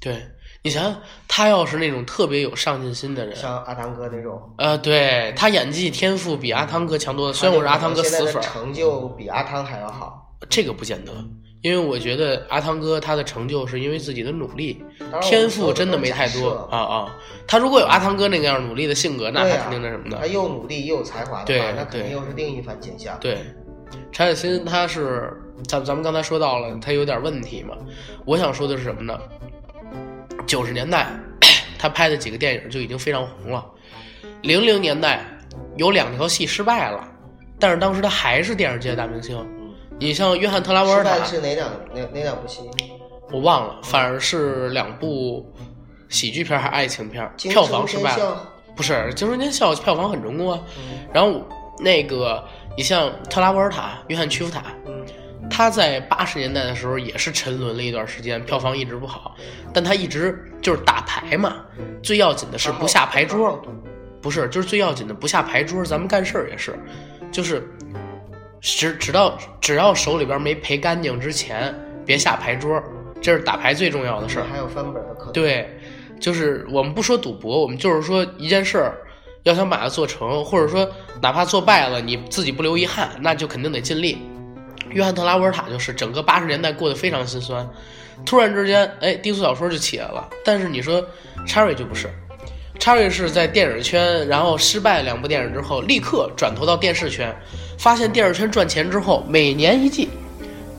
Speaker 1: 对你想想，他要是那种特别有上进心的人，
Speaker 2: 像阿汤哥那种，
Speaker 1: 呃，对他演技天赋比阿汤哥强多了，虽然我是阿汤哥死粉，
Speaker 2: 成就比阿汤还要好，
Speaker 1: 这个不见得。因为我觉得阿汤哥他的成就是因为自己的努力，天赋真的没太多啊啊！他如果有阿汤哥那个样努力的性格，那他肯定那什么的。
Speaker 2: 他又努力又有才华的话，那肯定又是另一番景象。
Speaker 1: 对，陈可辛他是咱咱们刚才说到了，他有点问题嘛。我想说的是什么呢？九十年代他拍的几个电影就已经非常红了，零零年代有两条戏失败了，但是当时他还是电视界大明星。你像约翰特拉沃尔塔
Speaker 2: 是哪两哪哪两部戏？
Speaker 1: 我忘了，反而是两部喜剧片还是爱情片？票房失败了。不是《惊声尖笑》票房很成功啊。然后那个你像特拉沃尔塔、约翰屈服塔，他在八十年代的时候也是沉沦了一段时间，票房一直不好。但他一直就是打牌嘛，最要紧的是不下牌桌。不是，就是最要紧的不下牌桌。咱们干事儿也是，就是。只直到只要手里边没赔干净之前，别下牌桌，这是打牌最重要的事儿。
Speaker 2: 还有翻本的可能。
Speaker 1: 对，就是我们不说赌博，我们就是说一件事儿，要想把它做成，或者说哪怕做败了，你自己不留遗憾，那就肯定得尽力。约翰特拉沃尔塔就是整个八十年代过得非常心酸，突然之间，哎，低俗小说就起来了。但是你说查理就不是，查理是在电影圈，然后失败两部电影之后，立刻转投到电视圈。发现电视圈赚钱之后，每年一季，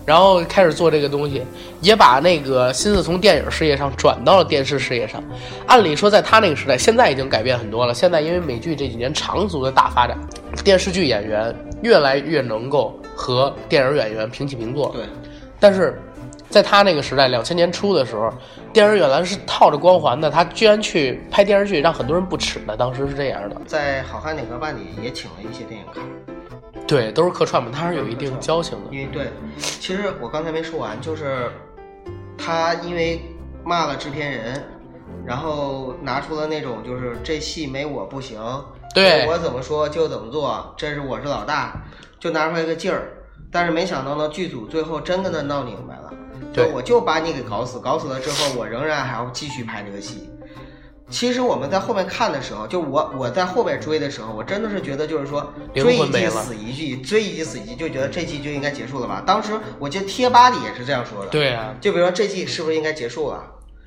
Speaker 1: 然后开始做这个东西，也把那个心思从电影事业上转到了电视事业上。按理说，在他那个时代，现在已经改变很多了。现在因为美剧这几年长足的大发展，电视剧演员越来越能够和电影演员平起平坐。
Speaker 2: 对，
Speaker 1: 但是在他那个时代，两千年初的时候，电影演员是套着光环的，他居然去拍电视剧，让很多人不齿的。当时是这样的。
Speaker 2: 在《好汉哪个办》里也请了一些电影咖。
Speaker 1: 对，都是客串嘛，他是有一定交情的。
Speaker 2: 因为对，其实我刚才没说完，就是他因为骂了制片人，然后拿出了那种就是这戏没我不行，
Speaker 1: 对
Speaker 2: 我怎么说就怎么做，这是我是老大，就拿出来个劲儿。但是没想到呢，剧组最后真跟他闹明白了，
Speaker 1: 对，
Speaker 2: 我就把你给搞死，搞死了之后，我仍然还要继续拍这个戏。其实我们在后面看的时候，就我我在后面追的时候，我真的是觉得就是说追一季死一季，追一季死一季，就觉得这季就应该结束了吧。当时我记得贴吧里也是这样说的。
Speaker 1: 对啊，
Speaker 2: 就比如说这季是不是应该结束了？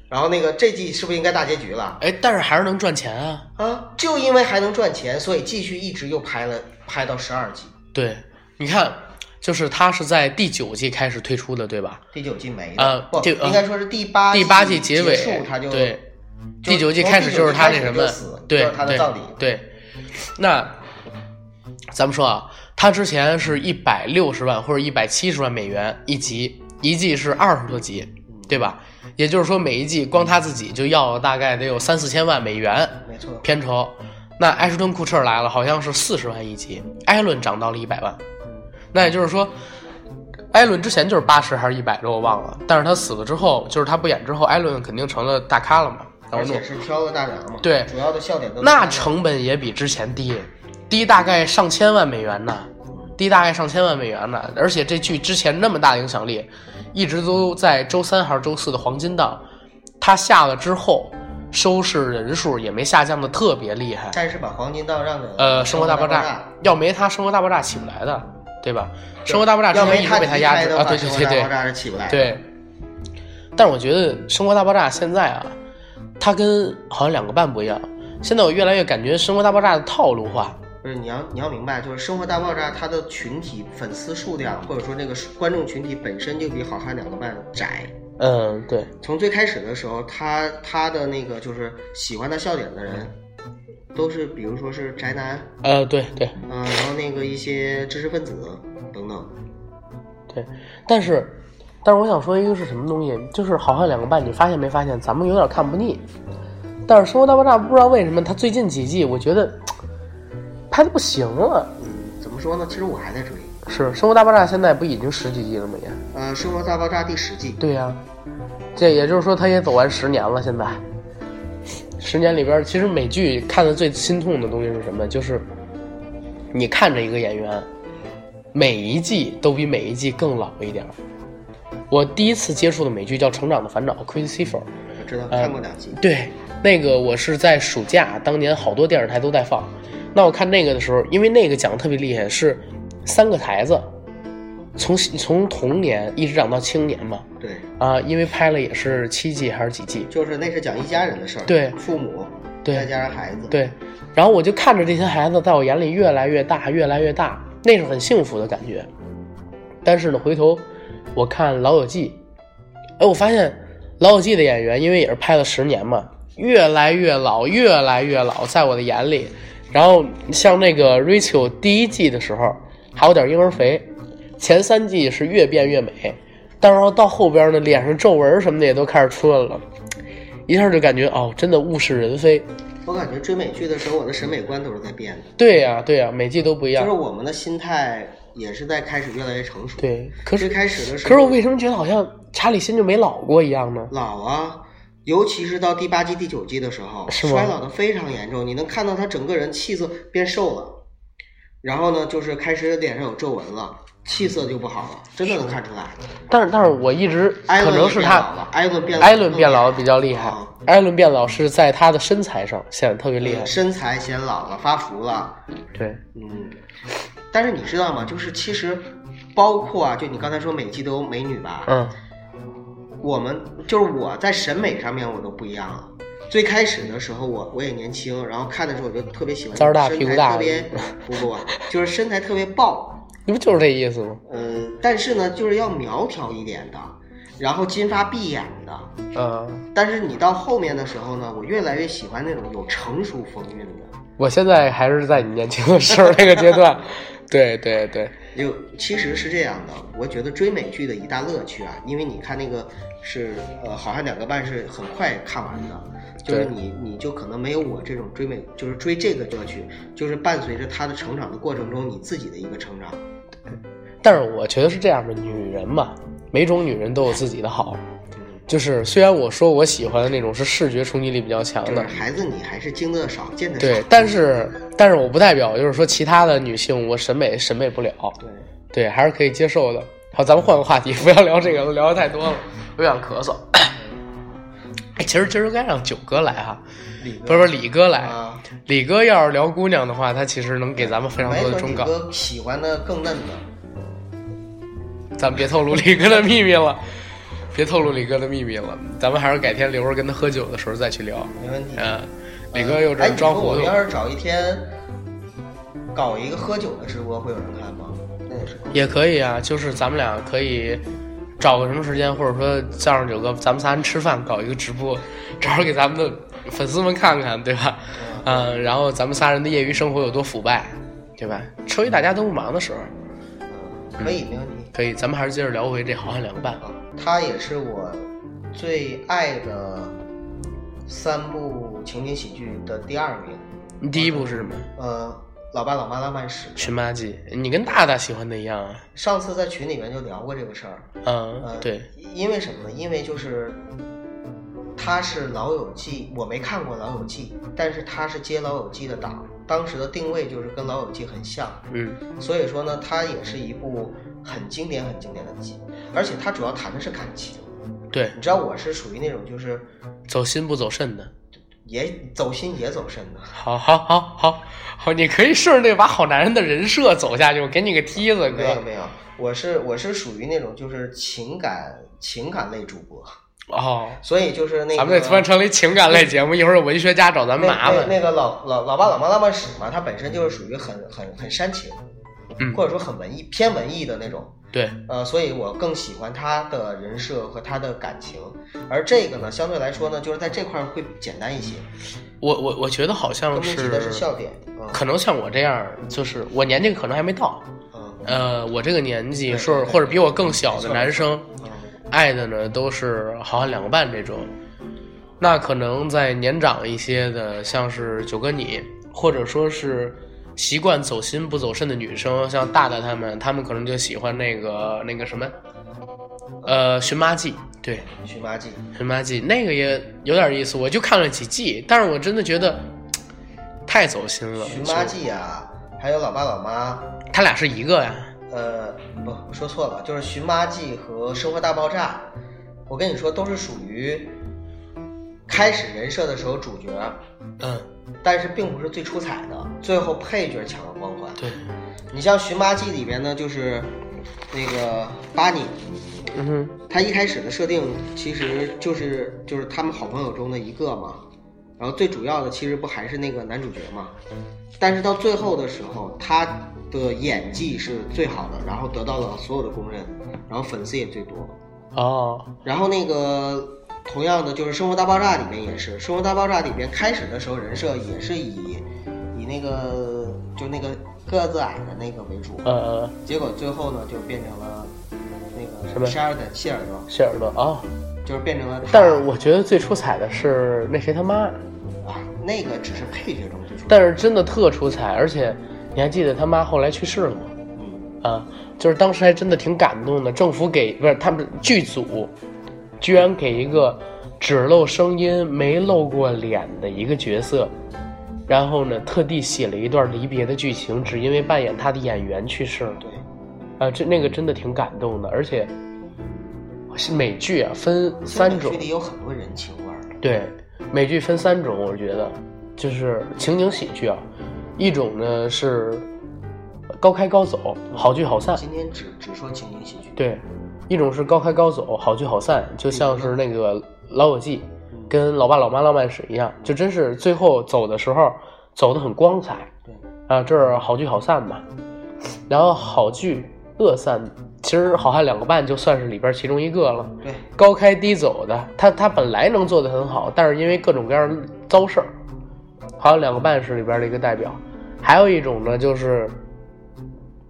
Speaker 2: 然后那个这季是不是应该大结局了？
Speaker 1: 哎，但是还是能赚钱啊。
Speaker 2: 啊，就因为还能赚钱，所以继续一直又拍了，拍到十二季，
Speaker 1: 对，你看，就是它是在第九季开始推出的，对吧？
Speaker 2: 第九季没了。
Speaker 1: 呃
Speaker 2: 不，应该说是第八
Speaker 1: 第八
Speaker 2: 季
Speaker 1: 结尾
Speaker 2: 束，他就
Speaker 1: 对，第九季开始就是他那什么，对
Speaker 2: 就是他的
Speaker 1: 对
Speaker 2: 葬礼
Speaker 1: 对。那咱们说啊，他之前是一百六十万或者一百七十万美元一集，一季是二十多集，对吧？也就是说，每一季光他自己就要大概得有三四千万美元
Speaker 2: 没错。
Speaker 1: 片酬。那埃什顿·库彻来了，好像是四十万一集，艾伦涨到了一百万。
Speaker 2: 嗯
Speaker 1: 那也就是说，艾伦之前就是八十还是一百多，我忘了。但是他死了之后，就是他不演之后，艾伦肯定成了大咖了嘛。
Speaker 2: 而且是挑个大梁嘛，
Speaker 1: 对
Speaker 2: 主要的笑点都
Speaker 1: 那成本也比之前低，低大概上千万美元呢，低大概上千万美元呢。而且这剧之前那么大的影响力，一直都在周三还是周四的黄金档，它下了之后，收视人数也没下降的特别厉害。
Speaker 2: 但是把黄金档让给
Speaker 1: 呃，生活大爆
Speaker 2: 炸
Speaker 1: 炸，要没它，生活大爆炸起不来的，对吧？生活大爆炸之前一直被它压制啊，对对对对
Speaker 2: 生活大爆，炸是起不来。
Speaker 1: 对，但是我觉得《生活大爆炸》现在啊，它跟好像两个半不一样。现在我越来越感觉《生活大爆炸》的套路化。
Speaker 2: 不是你要你要明白，就是《生活大爆炸》它的群体粉丝数量，或者说那个观众群体本身就比《好汉两个半》窄。
Speaker 1: 嗯，对，
Speaker 2: 从最开始的时候，他他的那个就是喜欢他笑点的人，都是比如说是宅男，
Speaker 1: 呃，对对
Speaker 2: 嗯、然后那个一些知识分子等等。
Speaker 1: 对。但是，但是我想说一个是什么东西，就是《好汉两个半》，你发现没发现，咱们有点看不腻。但是《生活大爆炸》不知道为什么，它最近几季我觉得拍的不行了。
Speaker 2: 嗯，怎么说呢？其实我还在追。
Speaker 1: 是《生活大爆炸》现在不已经十几季了吗？也。
Speaker 2: 呃，《生活大爆炸》第十季，
Speaker 1: 对呀、这也就是说，他也走完十年了。现在，十年里边，其实美剧看的最心痛的东西是什么？就是你看着一个演员，每一季都比每一季更老一点儿。我第一次接触的美剧叫《成长的烦恼》（Crazy Siffer），
Speaker 2: 我知道
Speaker 1: 呃
Speaker 2: 看过两集。
Speaker 1: 对，那个我是在暑假当年好多电视台都在放。那我看那个的时候，因为那个讲的特别厉害，是三个台子，从从童年一直长到青年嘛。
Speaker 2: 对，
Speaker 1: 啊，因为拍了也是七季还是几季？
Speaker 2: 就是那是讲一家人的事儿。
Speaker 1: 对
Speaker 2: 父母，
Speaker 1: 对
Speaker 2: 再加上孩子。
Speaker 1: 对，然后我就看着这些孩子在我眼里越来越大，越来越大，那是很幸福的感觉。但是呢，回头我看《老友记》，哎，我发现《老友记》的演员因为也是拍了十年嘛，越来越老，越来越老，在我的眼里。然后像那个 Rachel 第一季的时候还有点婴儿肥，前三季是越变越美，但是到后边呢，脸上皱纹什么的也都开始出来了，一下就感觉哦，真的物是人非。
Speaker 2: 我感觉追美剧的时候，我的审美观都是在变的，
Speaker 1: 对呀、对呀、每季都不一样。
Speaker 2: 就是我们的心态也是在开始越来越成熟。，
Speaker 1: 对，可是
Speaker 2: 开始的时候，
Speaker 1: 可是我为什么觉得好像查理辛就没老过一样呢？
Speaker 2: 老啊，尤其是到第八季、第九季的时候，衰老的非常严重。你能看到他整个人气色变瘦了，然后呢，就是开始脸上有皱纹了，气色就不好了，真的能看出来。
Speaker 1: 但是但是我一直可能是他
Speaker 2: 艾伦变
Speaker 1: 艾伦变老比较厉害
Speaker 2: 啊，
Speaker 1: 艾伦变老是在他的身材上显得特别厉害
Speaker 2: 嗯。身材显老了，发福了，
Speaker 1: 对，
Speaker 2: 嗯。但是你知道吗？就是其实包括啊，就你刚才说每季都有美女吧，
Speaker 1: 嗯，
Speaker 2: 我们就是我在审美上面我都不一样了。最开始的时候我我也年轻，然后看的时候我就特别喜欢
Speaker 1: 大
Speaker 2: 身材特别不不，就是身材特别爆，
Speaker 1: 你不就是这意思吗？
Speaker 2: 呃，但是呢就是要苗条一点的，然后金发碧眼的。
Speaker 1: 嗯，
Speaker 2: 但是你到后面的时候呢，我越来越喜欢那种有成熟风韵的。
Speaker 1: 我现在还是在你年轻的时候那个阶段。对对对，
Speaker 2: 就其实是这样的，我觉得追美剧的一大乐趣啊，因为你看那个是呃，好像两个半是很快看完的，就是你你就可能没有我这种追美，就是追这个乐趣，就是伴随着他的成长的过程中，你自己的一个成长。
Speaker 1: 但是我觉得是这样的，女人嘛，每种女人都有自己的好。就是虽然我说我喜欢的那种是视觉冲击力比较强的，
Speaker 2: 孩子，你还是经得少，见得少。
Speaker 1: 对，但是但是我不代表就是说其他的女性我审美审美不了，
Speaker 2: 对，
Speaker 1: 对，还是可以接受的。好，咱们换个话题，不要聊这个了，聊的太多了，有点咳嗽。哎，其实今儿该让九哥来哈，不是不是李哥来。
Speaker 2: 啊，
Speaker 1: 李哥要是聊姑娘的话，他其实能给咱们非常多的忠告。
Speaker 2: 李哥喜欢的更嫩的。
Speaker 1: 咱们别透露李哥的秘密了。别透露李哥的秘密了，咱们还是改天留着跟他喝酒的时候再去聊。
Speaker 2: 没问题。
Speaker 1: 嗯，李哥又
Speaker 2: 哎，
Speaker 1: 这装糊涂
Speaker 2: 你说我们。要是找一天搞一个喝酒的直播，会有人看吗？那也是。
Speaker 1: 也可以啊，就是咱们俩可以找个什么时间，或者说叫上九哥，咱们仨人吃饭，搞一个直播，正好给咱们的粉丝们看看，对吧？嗯，然后咱们仨人的业余生活有多腐败，对吧？抽一大家都不忙的时候，
Speaker 2: 嗯，可以，没问题。
Speaker 1: 可以，咱们还是接着聊回这《好汉两个半》。
Speaker 2: 啊，它也是我最爱的三部情景喜剧的第二名。
Speaker 1: 你第一部是什么？
Speaker 2: 呃，老爸老妈浪漫史。
Speaker 1: 寻妈记。你跟大大喜欢的一样啊。
Speaker 2: 上次在群里面就聊过这个事儿。
Speaker 1: 嗯，
Speaker 2: 呃，
Speaker 1: 对，，
Speaker 2: 因为什么呢？因为就是他是《老友记》，我没看过《老友记》，但是他是接《老友记》的档，当时的定位就是跟《老友记》很像，
Speaker 1: 嗯，
Speaker 2: 所以说呢，它也是一部很经典、很经典的剧，而且它主要谈的是感情。
Speaker 1: 对，
Speaker 2: 你知道我是属于那种就是
Speaker 1: 走心不走肾的。
Speaker 2: 也走心也走肾的，
Speaker 1: 好好好好好，你可以顺着那把好男人的人设走下去，我给你个梯子，哥。
Speaker 2: 没有没有，我是我是属于那种就是情感情感类主播，
Speaker 1: 哦，
Speaker 2: 所以就是那个
Speaker 1: 咱们得突然成为情感类节目，一会儿有文学家找咱们
Speaker 2: 那
Speaker 1: 麻烦。
Speaker 2: 那那个老老老爸老妈浪漫史嘛，它本身就是属于很很很煽情，
Speaker 1: 嗯
Speaker 2: 或者说很文艺偏文艺的那种，
Speaker 1: 对，
Speaker 2: 呃，所以我更喜欢他的人设和他的感情，而这个呢，相对来说呢，就是在这块儿会简单一些，
Speaker 1: 我我我觉得好像
Speaker 2: 的是笑点，嗯。
Speaker 1: 可能像我这样，就是我年纪可能还没到，
Speaker 2: 嗯。
Speaker 1: 呃，我这个年纪
Speaker 2: 对
Speaker 1: 是或者比我更小的男生，
Speaker 2: 嗯。
Speaker 1: 爱的呢都是好汉两个半这种。那可能在年长一些的，像是九哥你，或者说是习惯走心不走肾的女生，像大大他们，他们可能就喜欢那个那个什么，呃，寻妈记，对，
Speaker 2: 寻妈记，
Speaker 1: 寻妈记那个也有点意思，我就看了几季，但是我真的觉得 太走心了。
Speaker 2: 寻妈记啊，还有老爸老妈，
Speaker 1: 他俩是一个呀？
Speaker 2: 呃，不，我说错了，就是《寻妈记》和《生活大爆炸》，我跟你说都是属于开始人设的时候主角，
Speaker 1: 嗯，
Speaker 2: 但是并不是最出彩的，最后配角抢了光环。
Speaker 1: 对，
Speaker 2: 你像《寻妈记》里边呢，就是那个巴尼，
Speaker 1: 嗯哼，
Speaker 2: 他一开始的设定其实就是就是他们好朋友中的一个嘛，然后最主要的其实不还是那个男主角嘛，但是到最后的时候，他的演技是最好的，然后得到了所有的公认，然后粉丝也最多。
Speaker 1: 哦，
Speaker 2: 然后那个同样的就是《生活大爆炸》里面也是，《生活大爆炸》里面开始的时候人设也是以以那个就那个个子矮的那个为主，
Speaker 1: 呃，
Speaker 2: 结果最后呢就变成了那个
Speaker 1: 什么
Speaker 2: 希尔的谢尔德，
Speaker 1: 谢耳朵啊。
Speaker 2: 就是变成了。
Speaker 1: 但是我觉得最出彩的是那谁他妈，
Speaker 2: 啊，那个只是配角中最出彩。
Speaker 1: 但是真的特出彩，而且你还记得他妈后来去世了吗？
Speaker 2: 嗯，
Speaker 1: 啊，就是当时还真的挺感动的。政府给不是他们剧组，居然给一个只露声音没露过脸的一个角色，然后呢，特地写了一段离别的剧情，只因为扮演他的演员去世了。
Speaker 2: 对，
Speaker 1: 啊，这那个真的挺感动的，而且是美剧啊，分三种
Speaker 2: 剧。里有很多人情味儿。
Speaker 1: 对，美剧分三种，我觉得就是情景喜剧啊，一种呢是高开高走，好聚好散。
Speaker 2: 今天只只说情景喜剧。
Speaker 1: 对，一种是高开高走，好聚好散，就像是那个《老友记》跟《老爸老妈浪漫史》一样，就真是最后走的时候走得很光彩
Speaker 2: 对，
Speaker 1: 啊，这儿好聚好散嘛。然后好聚恶散，其实《好汉两个半》就算是里边其中一个了。
Speaker 2: 对，
Speaker 1: 高开低走的，他他本来能做得很好，但是因为各种各样的糟事儿，好像两个半是里边的一个代表。还有一种呢，就是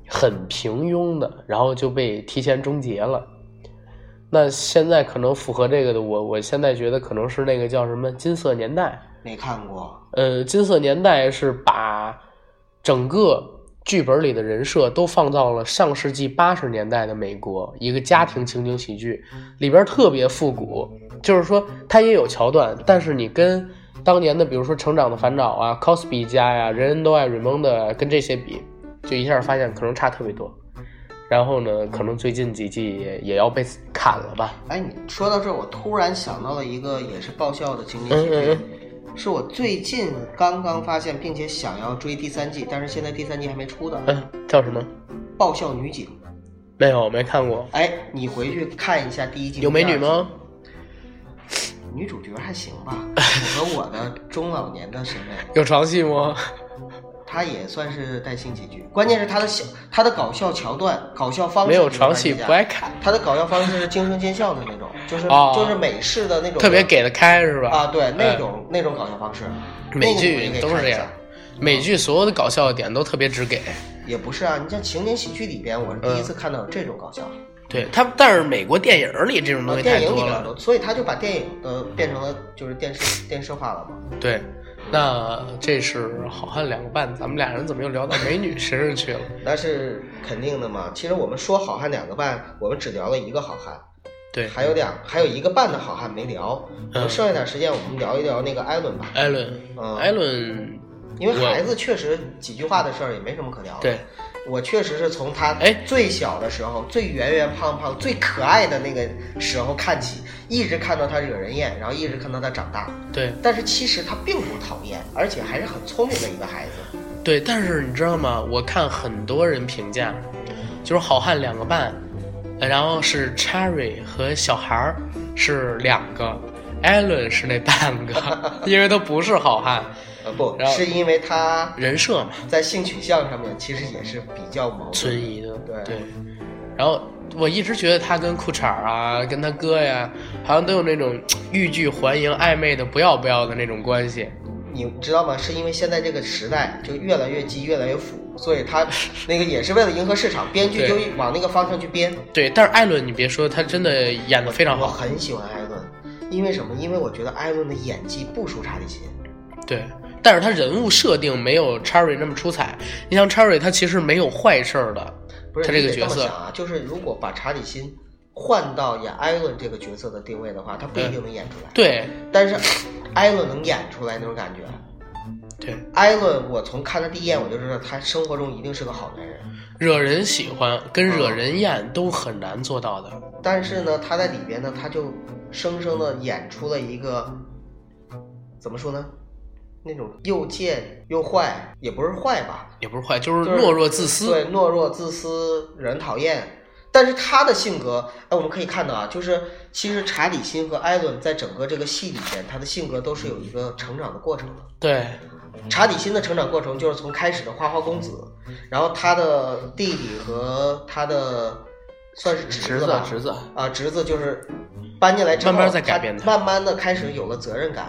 Speaker 1: 很平庸的，然后就被提前终结了。那现在可能符合这个的，我我现在觉得可能是那个叫什么《金色年代》。
Speaker 2: 没看过。
Speaker 1: 呃，《金色年代》是把整个剧本里的人设都放到了上世纪八十年代的美国，一个家庭情景喜剧，里边特别复古，就是说它也有桥段，但是你跟当年的比如说《成长的烦恼》啊、《Cosby 家》呀、《人人都爱瑞蒙的》跟这些比，就一下发现可能差特别多。然后呢，可能最近几季也也要被砍了吧？
Speaker 2: 哎，你说到这儿，我突然想到了一个也是爆笑的情景喜剧，
Speaker 1: 嗯
Speaker 2: 是我最近刚刚发现，并且想要追第三季，但是现在第三季还没出的《
Speaker 1: 嗯，叫什么？
Speaker 2: 爆笑女警》。
Speaker 1: 没有，没看过。
Speaker 2: 哎，你回去看一下第一季。
Speaker 1: 有美女吗？
Speaker 2: 女主角还行吧，符合我的中老年的审美。
Speaker 1: 有床戏吗？
Speaker 2: 她也算是带新喜剧，关键是他的小，他的搞笑桥段、搞笑方式
Speaker 1: 没有床戏不爱看。
Speaker 2: 他的搞笑方式是惊声尖笑的那种，就是就是美式的那种，
Speaker 1: 特别给的开是吧？
Speaker 2: 啊，对，那种那种搞笑方式。
Speaker 1: 美剧都是这样，美剧所有的搞笑的点都特别直给。
Speaker 2: 也不是啊，你像情景喜剧里边，我是第一次看到这种搞笑。
Speaker 1: 对他，但是美国电影里这种东西
Speaker 2: 太多了，所以他就把电影的变成了就是电视电视化了嘛。
Speaker 1: 对，那这是好汉两个半，咱们俩人怎么又聊到美女身上去了？
Speaker 2: 那是肯定的嘛。其实我们说好汉两个半，我们只聊了一个好汉，
Speaker 1: 对，
Speaker 2: 还有两还有一个半的好汉没聊。嗯，剩下点时间我们聊一聊那个艾伦吧。
Speaker 1: 艾伦，嗯，艾伦，
Speaker 2: 因为孩子确实几句话的事儿也没什么可聊的。
Speaker 1: 对。
Speaker 2: 我确实是从他哎最小的时候，最圆圆胖胖、最可爱的那个时候看起，一直看到他惹人厌，然后一直看到他长大。
Speaker 1: 对，
Speaker 2: 但是其实他并不讨厌，而且还是很聪明的一个孩子。
Speaker 1: 对，但是你知道吗？我看很多人评价，就是好汉两个半，然后是 Cherry 和小孩儿是两个，艾伦是那半个，因为他不是好汉。
Speaker 2: 呃不是因为他
Speaker 1: 人设嘛，
Speaker 2: 在性取向上面其实也是比较矛盾
Speaker 1: 存疑的。
Speaker 2: 对
Speaker 1: 对，然后我一直觉得他跟裤衩啊，跟他哥呀，好像都有那种欲拒还迎、暧昧的不要不要的那种关系。
Speaker 2: 你知道吗？是因为现在这个时代就越来越激、越来越腐，所以他那个也是为了迎合市场，编剧就往那个方向去编。
Speaker 1: 对，但是艾伦，你别说，他真的演的非常好。
Speaker 2: 我很喜欢艾伦，因为什么？因为我觉得艾伦的演技不输查理辛。
Speaker 1: 对。但是他人物设定没有 Cherry 那么出彩。你像 Cherry，他其实没有坏事儿的。
Speaker 2: 不是
Speaker 1: 他这个角色
Speaker 2: 啊，就是如果把查理辛换到演艾伦这个角色的定位的话，他不一定能演出来。
Speaker 1: 对，
Speaker 2: 但是艾伦能演出来那种感觉。
Speaker 1: 对，
Speaker 2: 艾伦，我从看他第一眼我就知道他生活中一定是个好男人，
Speaker 1: 惹人喜欢跟惹人厌都很难做到的。
Speaker 2: 但是呢，他在里边呢，他就生生的演出了一个怎么说呢？那种又贱又坏，也不是坏吧？
Speaker 1: 也不是坏，就是懦弱自私。
Speaker 2: 对，懦弱自私，惹人讨厌。但是他的性格，哎，我们可以看到啊，就是其实查理辛和艾伦在整个这个戏里边，他的性格都是有一个成长的过程的。
Speaker 1: 对，
Speaker 2: 查理新的成长过程就是从开始的花花公子，然后他的弟弟和他的算是
Speaker 1: 侄
Speaker 2: 子吧，
Speaker 1: 侄子
Speaker 2: 啊，侄子就是搬进来之后，
Speaker 1: 慢慢在改变
Speaker 2: 他，慢慢的开始有了责任感，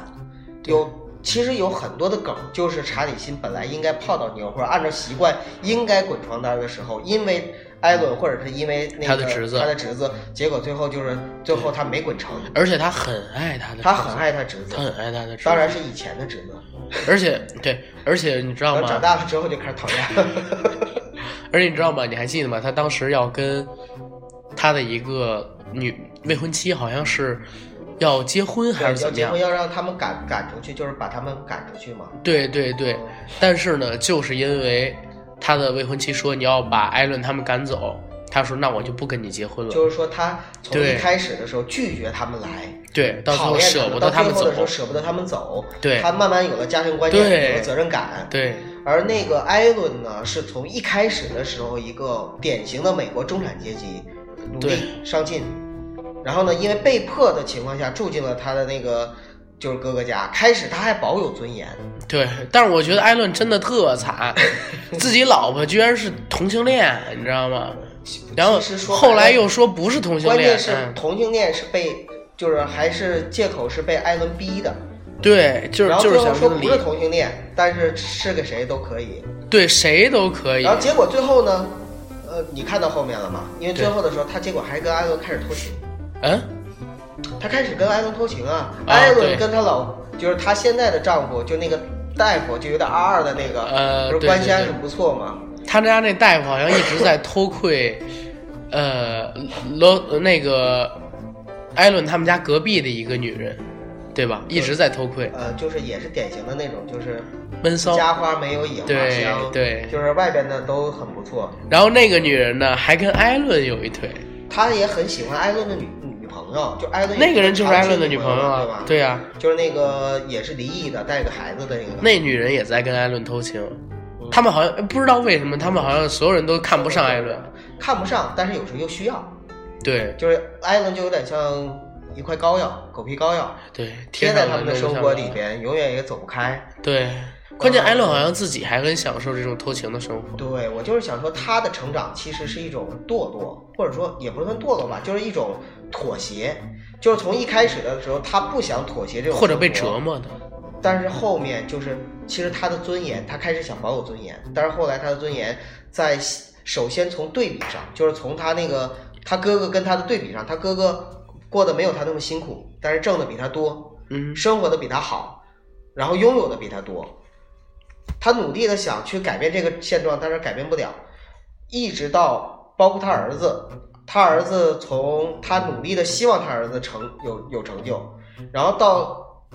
Speaker 2: 有。其实有很多的梗，就是查理辛本来应该泡到妞，或者按照习惯应该滚床单的时候，因为艾伦或者是因为那个他
Speaker 1: 的侄子，
Speaker 2: 他的侄子，结果最后就是最后他没滚成。
Speaker 1: 而且他很爱他的，
Speaker 2: 他很爱他侄子，
Speaker 1: 他很爱他的，侄子，
Speaker 2: 当然是以前的侄子。
Speaker 1: 而且对，而且你知道吗？
Speaker 2: 长大了之后就开始讨厌。
Speaker 1: 而且你知道吗？你还记得吗？他当时要跟他的一个女未婚妻，好像是。要结婚还是怎么样？
Speaker 2: 要结婚要让他们赶赶出去，就是把他们赶出去嘛。
Speaker 1: 对对对，但是呢，就是因为他的未婚妻说你要把艾伦他们赶走，他说那我就不跟你结婚了。
Speaker 2: 就是说他从一开始的时候拒绝他们来，
Speaker 1: 对，到
Speaker 2: 讨厌
Speaker 1: 舍不得他们走
Speaker 2: 的时候舍不得他们走，
Speaker 1: 对，
Speaker 2: 他慢慢有了家庭观念，有了责任感，
Speaker 1: 对。
Speaker 2: 而那个艾伦呢，是从一开始的时候一个典型的美国中产阶级，努力上进。然后呢？因为被迫的情况下住进了他的那个就是哥哥家。开始他还保有尊严，
Speaker 1: 对。但是我觉得艾伦真的特惨，自己老婆居然是同性恋，你知道吗？然后后来又说不是同性恋，关
Speaker 2: 键是同性恋是被就是还是借口是被艾伦逼的。
Speaker 1: 对，就是就是想
Speaker 2: 说不是同性恋，但是是个谁都可以。
Speaker 1: 对，谁都可以。
Speaker 2: 然后结果最后呢？呃，你看到后面了吗？因为最后的时候，他结果还跟艾伦开始偷情。
Speaker 1: 嗯，
Speaker 2: 她开始跟艾伦偷情啊！艾伦跟她老就是她现在的丈夫，就那个大夫，就有点二二的那个，
Speaker 1: 呃，
Speaker 2: 不是关系还是不错嘛。
Speaker 1: 他家那大夫好像一直在偷窥，呃，罗那个艾伦他们家隔壁的一个女人，对吧？一直在偷窥。
Speaker 2: 呃，就是也是典型的那种，就是
Speaker 1: 闷骚，
Speaker 2: 家花没有野花香，
Speaker 1: 对，
Speaker 2: 就是外边的都很不错。
Speaker 1: 然后那个女人呢，还跟艾伦有一腿。
Speaker 2: 他也很喜欢艾伦的女女朋友，就艾伦
Speaker 1: 那个人就是艾伦的女朋友
Speaker 2: 啊，
Speaker 1: 对
Speaker 2: 吧？
Speaker 1: 对呀，
Speaker 2: 就是那个也是离异的，带个孩子的那个。
Speaker 1: 那女人也在跟艾伦偷情，
Speaker 2: 嗯，
Speaker 1: 他们好像不知道为什么，他们好像所有人都看不上艾伦。
Speaker 2: 看不上，但是有时候又需要，
Speaker 1: 对
Speaker 2: 就是艾伦就有点像一块膏药，狗皮膏药，
Speaker 1: 对，
Speaker 2: 贴在他们的生活里边，永远也走不开。
Speaker 1: 对，关键艾伦好像自己还很享受这种偷情的生活。
Speaker 2: 对我就是想说，他的成长其实是一种堕落，或者说也不算堕落吧，就是一种妥协。就是从一开始的时候，他不想妥协这种，
Speaker 1: 或者被折，磨的，
Speaker 2: 但是后面就是其实他的尊严，他开始想保有尊严，但是后来他的尊严在首先从对比上，就是从他那个他哥哥跟他的对比上，他哥哥过得没有他那么辛苦，但是挣的比他多，
Speaker 1: 嗯，
Speaker 2: 生活的比他好，然后拥有的比他多，他努力的想去改变这个现状，但是改变不了，一直到包括他儿子，他儿子从他努力的希望他儿子成有有成就，然后到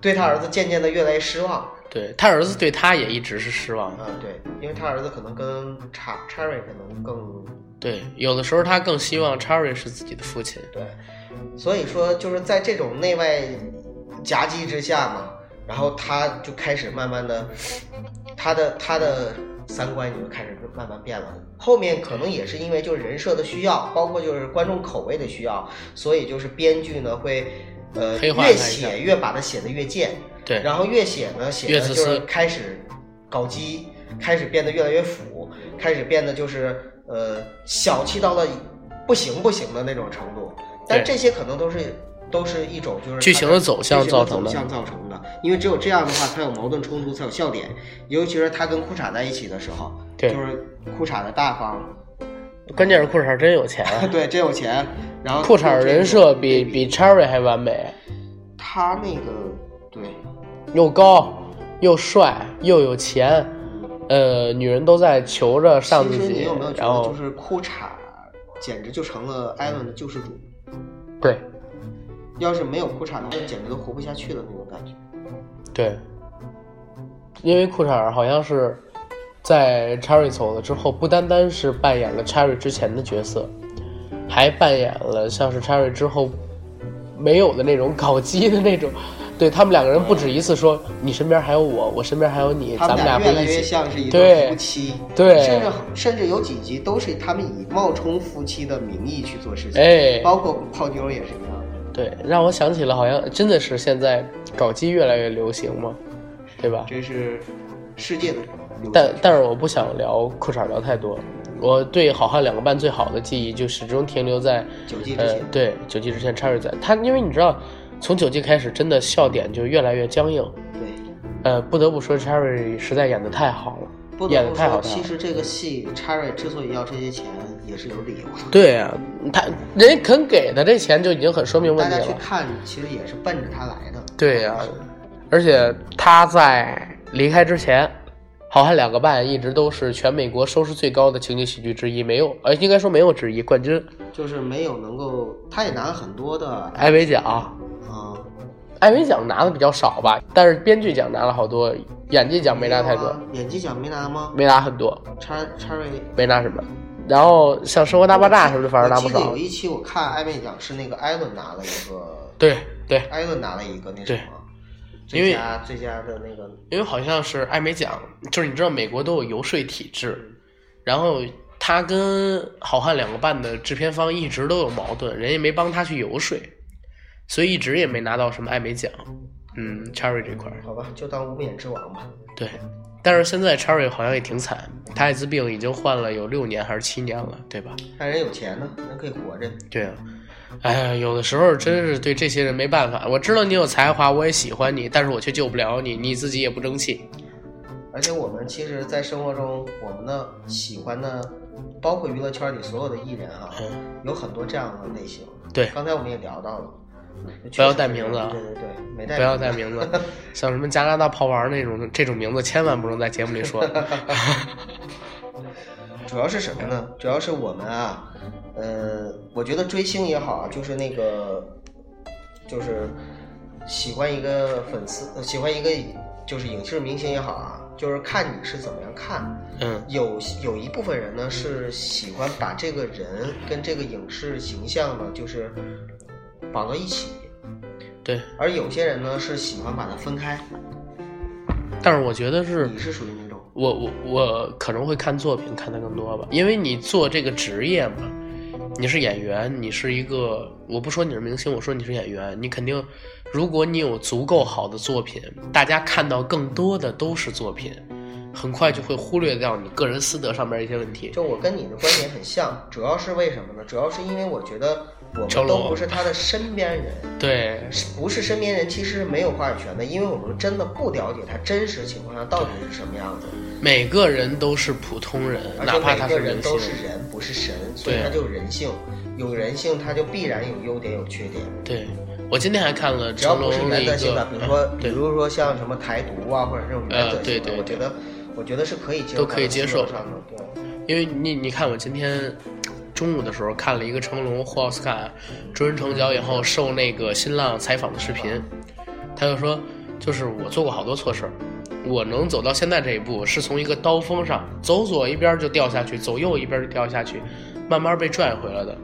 Speaker 2: 对他儿子渐渐的越来越失望，
Speaker 1: 对他儿子对他也一直是失望的。
Speaker 2: 啊，对，因为他儿子可能跟查 Cherry 可能更
Speaker 1: 对，有的时候他更希望 Cherry 是自己的父亲。
Speaker 2: 对，所以说就是在这种内外夹击之下嘛，然后他就开始慢慢的，他的他的三观也就开始慢慢变了。后面可能也是因为就是人设的需要，包括就是观众口味的需要，所以就是编剧呢会呃越写越把它写的越贱，
Speaker 1: 对，
Speaker 2: 然后越写呢写的就是开始搞基，开始变得越来越腐，开始变得就是呃小气到了不行不行的那种程度。但这些可能都是都是一种就是
Speaker 1: 剧情的走向造成的。
Speaker 2: 走向造成的，因为只有这样的话才有矛盾冲突，才有笑点。尤其是他跟裤衩在一起的时候，
Speaker 1: 对。
Speaker 2: 就是裤衩的大方，
Speaker 1: 关键是裤衩真有钱。啊，
Speaker 2: 对，真有钱，然后
Speaker 1: 裤衩人设比比 Cherry 还完美，
Speaker 2: 他那个对，
Speaker 1: 又高又帅又有钱，呃，女人都在求着上自己
Speaker 2: 你有没有，觉
Speaker 1: 然后
Speaker 2: 得就是裤衩简直就成了艾伦的救世主？
Speaker 1: 对
Speaker 2: 要是没有裤衩的话，简直都活不下去的那种感觉。
Speaker 1: 对，因为裤衩好像是在 Cherry 走了之后，不单单是扮演了 Cherry 之前的角色，还扮演了像是 Cherry 之后没有的那种搞基的那种。对他们两个人不止一次说：“你身边还有我，我身边还有你，
Speaker 2: 他们
Speaker 1: 俩
Speaker 2: 俩越来越。像是一
Speaker 1: 对
Speaker 2: 对夫妻，
Speaker 1: 对
Speaker 2: 甚至甚至有几集都是他们以冒充夫妻的名义去做事情，
Speaker 1: 哎
Speaker 2: 包括泡妞也是一样的。
Speaker 1: 对，让我想起了，好像真的是现在搞基越来越流行嘛，对吧？
Speaker 2: 这是世界的
Speaker 1: 但但是我不想聊裤衩聊太多，我对《好汉两个半》最好的记忆就始终停留在呃
Speaker 2: 九季之前，
Speaker 1: 对九季之前 Cherry 在他，因为你知道，从九季开始，真的笑点就越来越僵硬。
Speaker 2: 对，
Speaker 1: 呃，不得不说 Cherry 实在演的太好了，
Speaker 2: 不得不说，
Speaker 1: 演的太好了
Speaker 2: 其。实这个戏 Cherry 之所以要这些钱，也是有理由的。
Speaker 1: 对啊，他人家肯给的这钱就已经很说明问题了。
Speaker 2: 大家去看，其实也是奔着他来的。
Speaker 1: 对呀、而且他在离开之前，《好汉两个半》一直都是全美国收视最高的情景喜剧之一，没有，呃，应该说没有之一，冠军。
Speaker 2: 就是没有能够，他也拿了很多的，
Speaker 1: 艾美奖，
Speaker 2: 嗯，
Speaker 1: 艾美奖拿的比较少吧，但是编剧奖拿了好多，演技奖没拿太多，
Speaker 2: 啊演技奖没拿吗？
Speaker 1: 没拿很多，
Speaker 2: 叉 Cherry
Speaker 1: 没拿什么。然后像《生活大爆炸》什么的，反正拿不少
Speaker 2: 我记得有。一期我看艾美奖是那个艾伦拿了一个，
Speaker 1: 对对，
Speaker 2: 艾伦拿了一个那什么，
Speaker 1: 因为
Speaker 2: 最佳最佳的那个，
Speaker 1: 因为好像是艾美奖，就是你知道美国都有游说体制，然后他跟《好汉两个半》的制片方一直都有矛盾，人家没帮他去游说，所以一直也没拿到什么艾美奖。嗯，Cherry 这块儿
Speaker 2: 好吧，就当无冕之王吧。
Speaker 1: 对，但是现在 Cherry 好像也挺惨，他艾滋病已经患了有六年还是七年了，对吧？
Speaker 2: 但人有钱呢，人可以活着。
Speaker 1: 对啊，哎呀，有的时候真是对这些人没办法。我知道你有才华，我也喜欢你，但是我却救不了你，你自己也不争气。
Speaker 2: 而且我们其实，在生活中，我们的喜欢的，包括娱乐圈里所有的艺人啊，
Speaker 1: 嗯，
Speaker 2: 有很多这样的类型。
Speaker 1: 对
Speaker 2: 刚才我们也聊到了，
Speaker 1: 不要带名字啊
Speaker 2: 对对对，没带
Speaker 1: 不要带名字，像什么加拿大炮王那种这种名字，千万不能在节目里说。
Speaker 2: 主要是什么呢？主要是我们啊，呃，我觉得追星也好啊，就是那个，就是喜欢一个粉丝，呃喜欢一个就是影视明星也好啊，就是看你是怎么样看。
Speaker 1: 嗯，
Speaker 2: 有有一部分人呢是喜欢把这个人跟这个影视形象呢，就是绑到一起，
Speaker 1: 对。
Speaker 2: 而有些人呢是喜欢把它分开。
Speaker 1: 但是我觉得是，
Speaker 2: 你是属于哪种？
Speaker 1: 我我我可能会看作品看的更多吧，因为你做这个职业嘛，你是演员，你是一个，我不说你是明星，我说你是演员，你肯定，如果你有足够好的作品，大家看到更多的都是作品，很快就会忽略掉你个人私德上面一些问题。
Speaker 2: 就我跟你的观点很像，主要是为什么呢？主要是因为我觉得我们都不是他的身边人，
Speaker 1: 对，
Speaker 2: 不是身边人其实是没有话语权的，因为我们真的不了解他真实情况下到底是什么样子，
Speaker 1: 每个人都是普通人，哪怕他是明星
Speaker 2: 都。是人，不是神，所以他就有人性，有人性他就必然有优点有缺点。
Speaker 1: 对，我今天还看了
Speaker 2: 只要不是原则性的，比如说，
Speaker 1: 嗯，
Speaker 2: 比如说像什么台独啊，或者这种原则性的，
Speaker 1: 呃对对
Speaker 2: 我觉得，我觉得是可以接受，
Speaker 1: 都可以接受
Speaker 2: 上的。对，
Speaker 1: 因为你你看我今天中午的时候看了一个成龙获奥斯卡终身成角以后受那个新浪采访的视频，他就说，就是我做过好多错事儿，我能走到现在这一步，是从一个刀锋上走左一边就掉下去，走右一边就掉下去，慢慢被拽回来的。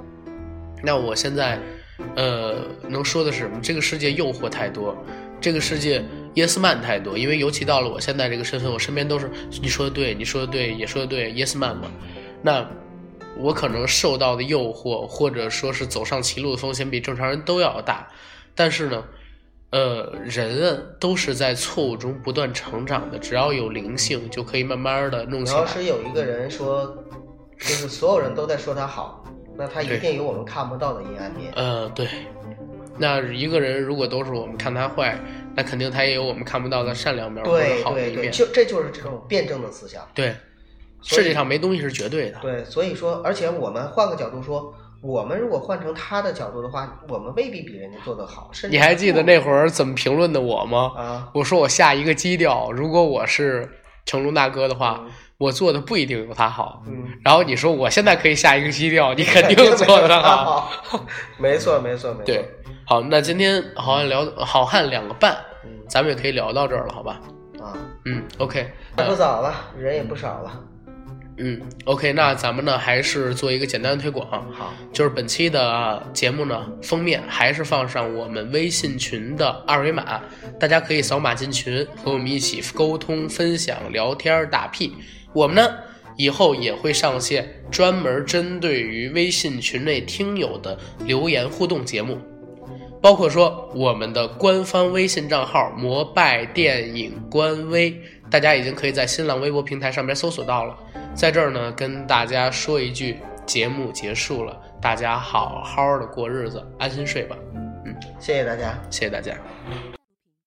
Speaker 1: 那我现在，呃，能说的是什么？这个世界诱惑太多，这个世界 yes man 太多。因为尤其到了我现在这个身份，我身边都是你说的对，你说的对，也说的对，yes man 嘛。那我可能受到的诱惑，或者说是走上歧路的风险，比正常人都要大。但是呢，呃，人啊都是在错误中不断成长的，只要有灵性，就可以慢慢的弄起来。
Speaker 2: 你要是有一个人说，就是所有人都在说他好，那他一定有我们看不到的阴暗面。
Speaker 1: 呃，对。那一个人如果都是我们看他坏，那肯定他也有我们看不到的善良面或
Speaker 2: 对
Speaker 1: 者好的
Speaker 2: 对对。就这就是这种辩证的思想。
Speaker 1: 对，世界上没东西是绝对的。
Speaker 2: 对，所以说，而且我们换个角度说，我们如果换成他的角度的话，我们未必比人家做得好，甚至
Speaker 1: 你还记得那会儿怎么评论的我吗？
Speaker 2: 啊？
Speaker 1: 我说我下一个基调，如果我是成龙大哥的话，
Speaker 2: 嗯
Speaker 1: 我做的不一定有他好。
Speaker 2: 嗯，
Speaker 1: 然后你说我现在可以下一个基调，你肯定 做的好。
Speaker 2: 好。没错，没错，没错。
Speaker 1: 对，好，那今天好汉聊好汉两个半，
Speaker 2: 嗯
Speaker 1: 咱们也可以聊到这儿了，好吧？
Speaker 2: 啊，
Speaker 1: 嗯，OK，
Speaker 2: 不早了，人也不少了。
Speaker 1: 嗯，OK，那咱们呢还是做一个简单的推广，
Speaker 2: 好，
Speaker 1: 就是本期的节目呢封面还是放上我们微信群的二维码，大家可以扫码进群，和我们一起沟通、分享、聊天、打屁。我们呢以后也会上线专门针对于微信群内听友的留言互动节目。包括说我们的官方微信账号“摩拜电影官微”，大家已经可以在新浪微博平台上面搜索到了。在这儿呢，跟大家说一句，节目结束了，大家好好的过日子，安心睡吧。
Speaker 2: 嗯谢谢大家。
Speaker 1: 谢谢大家。
Speaker 2: 嗯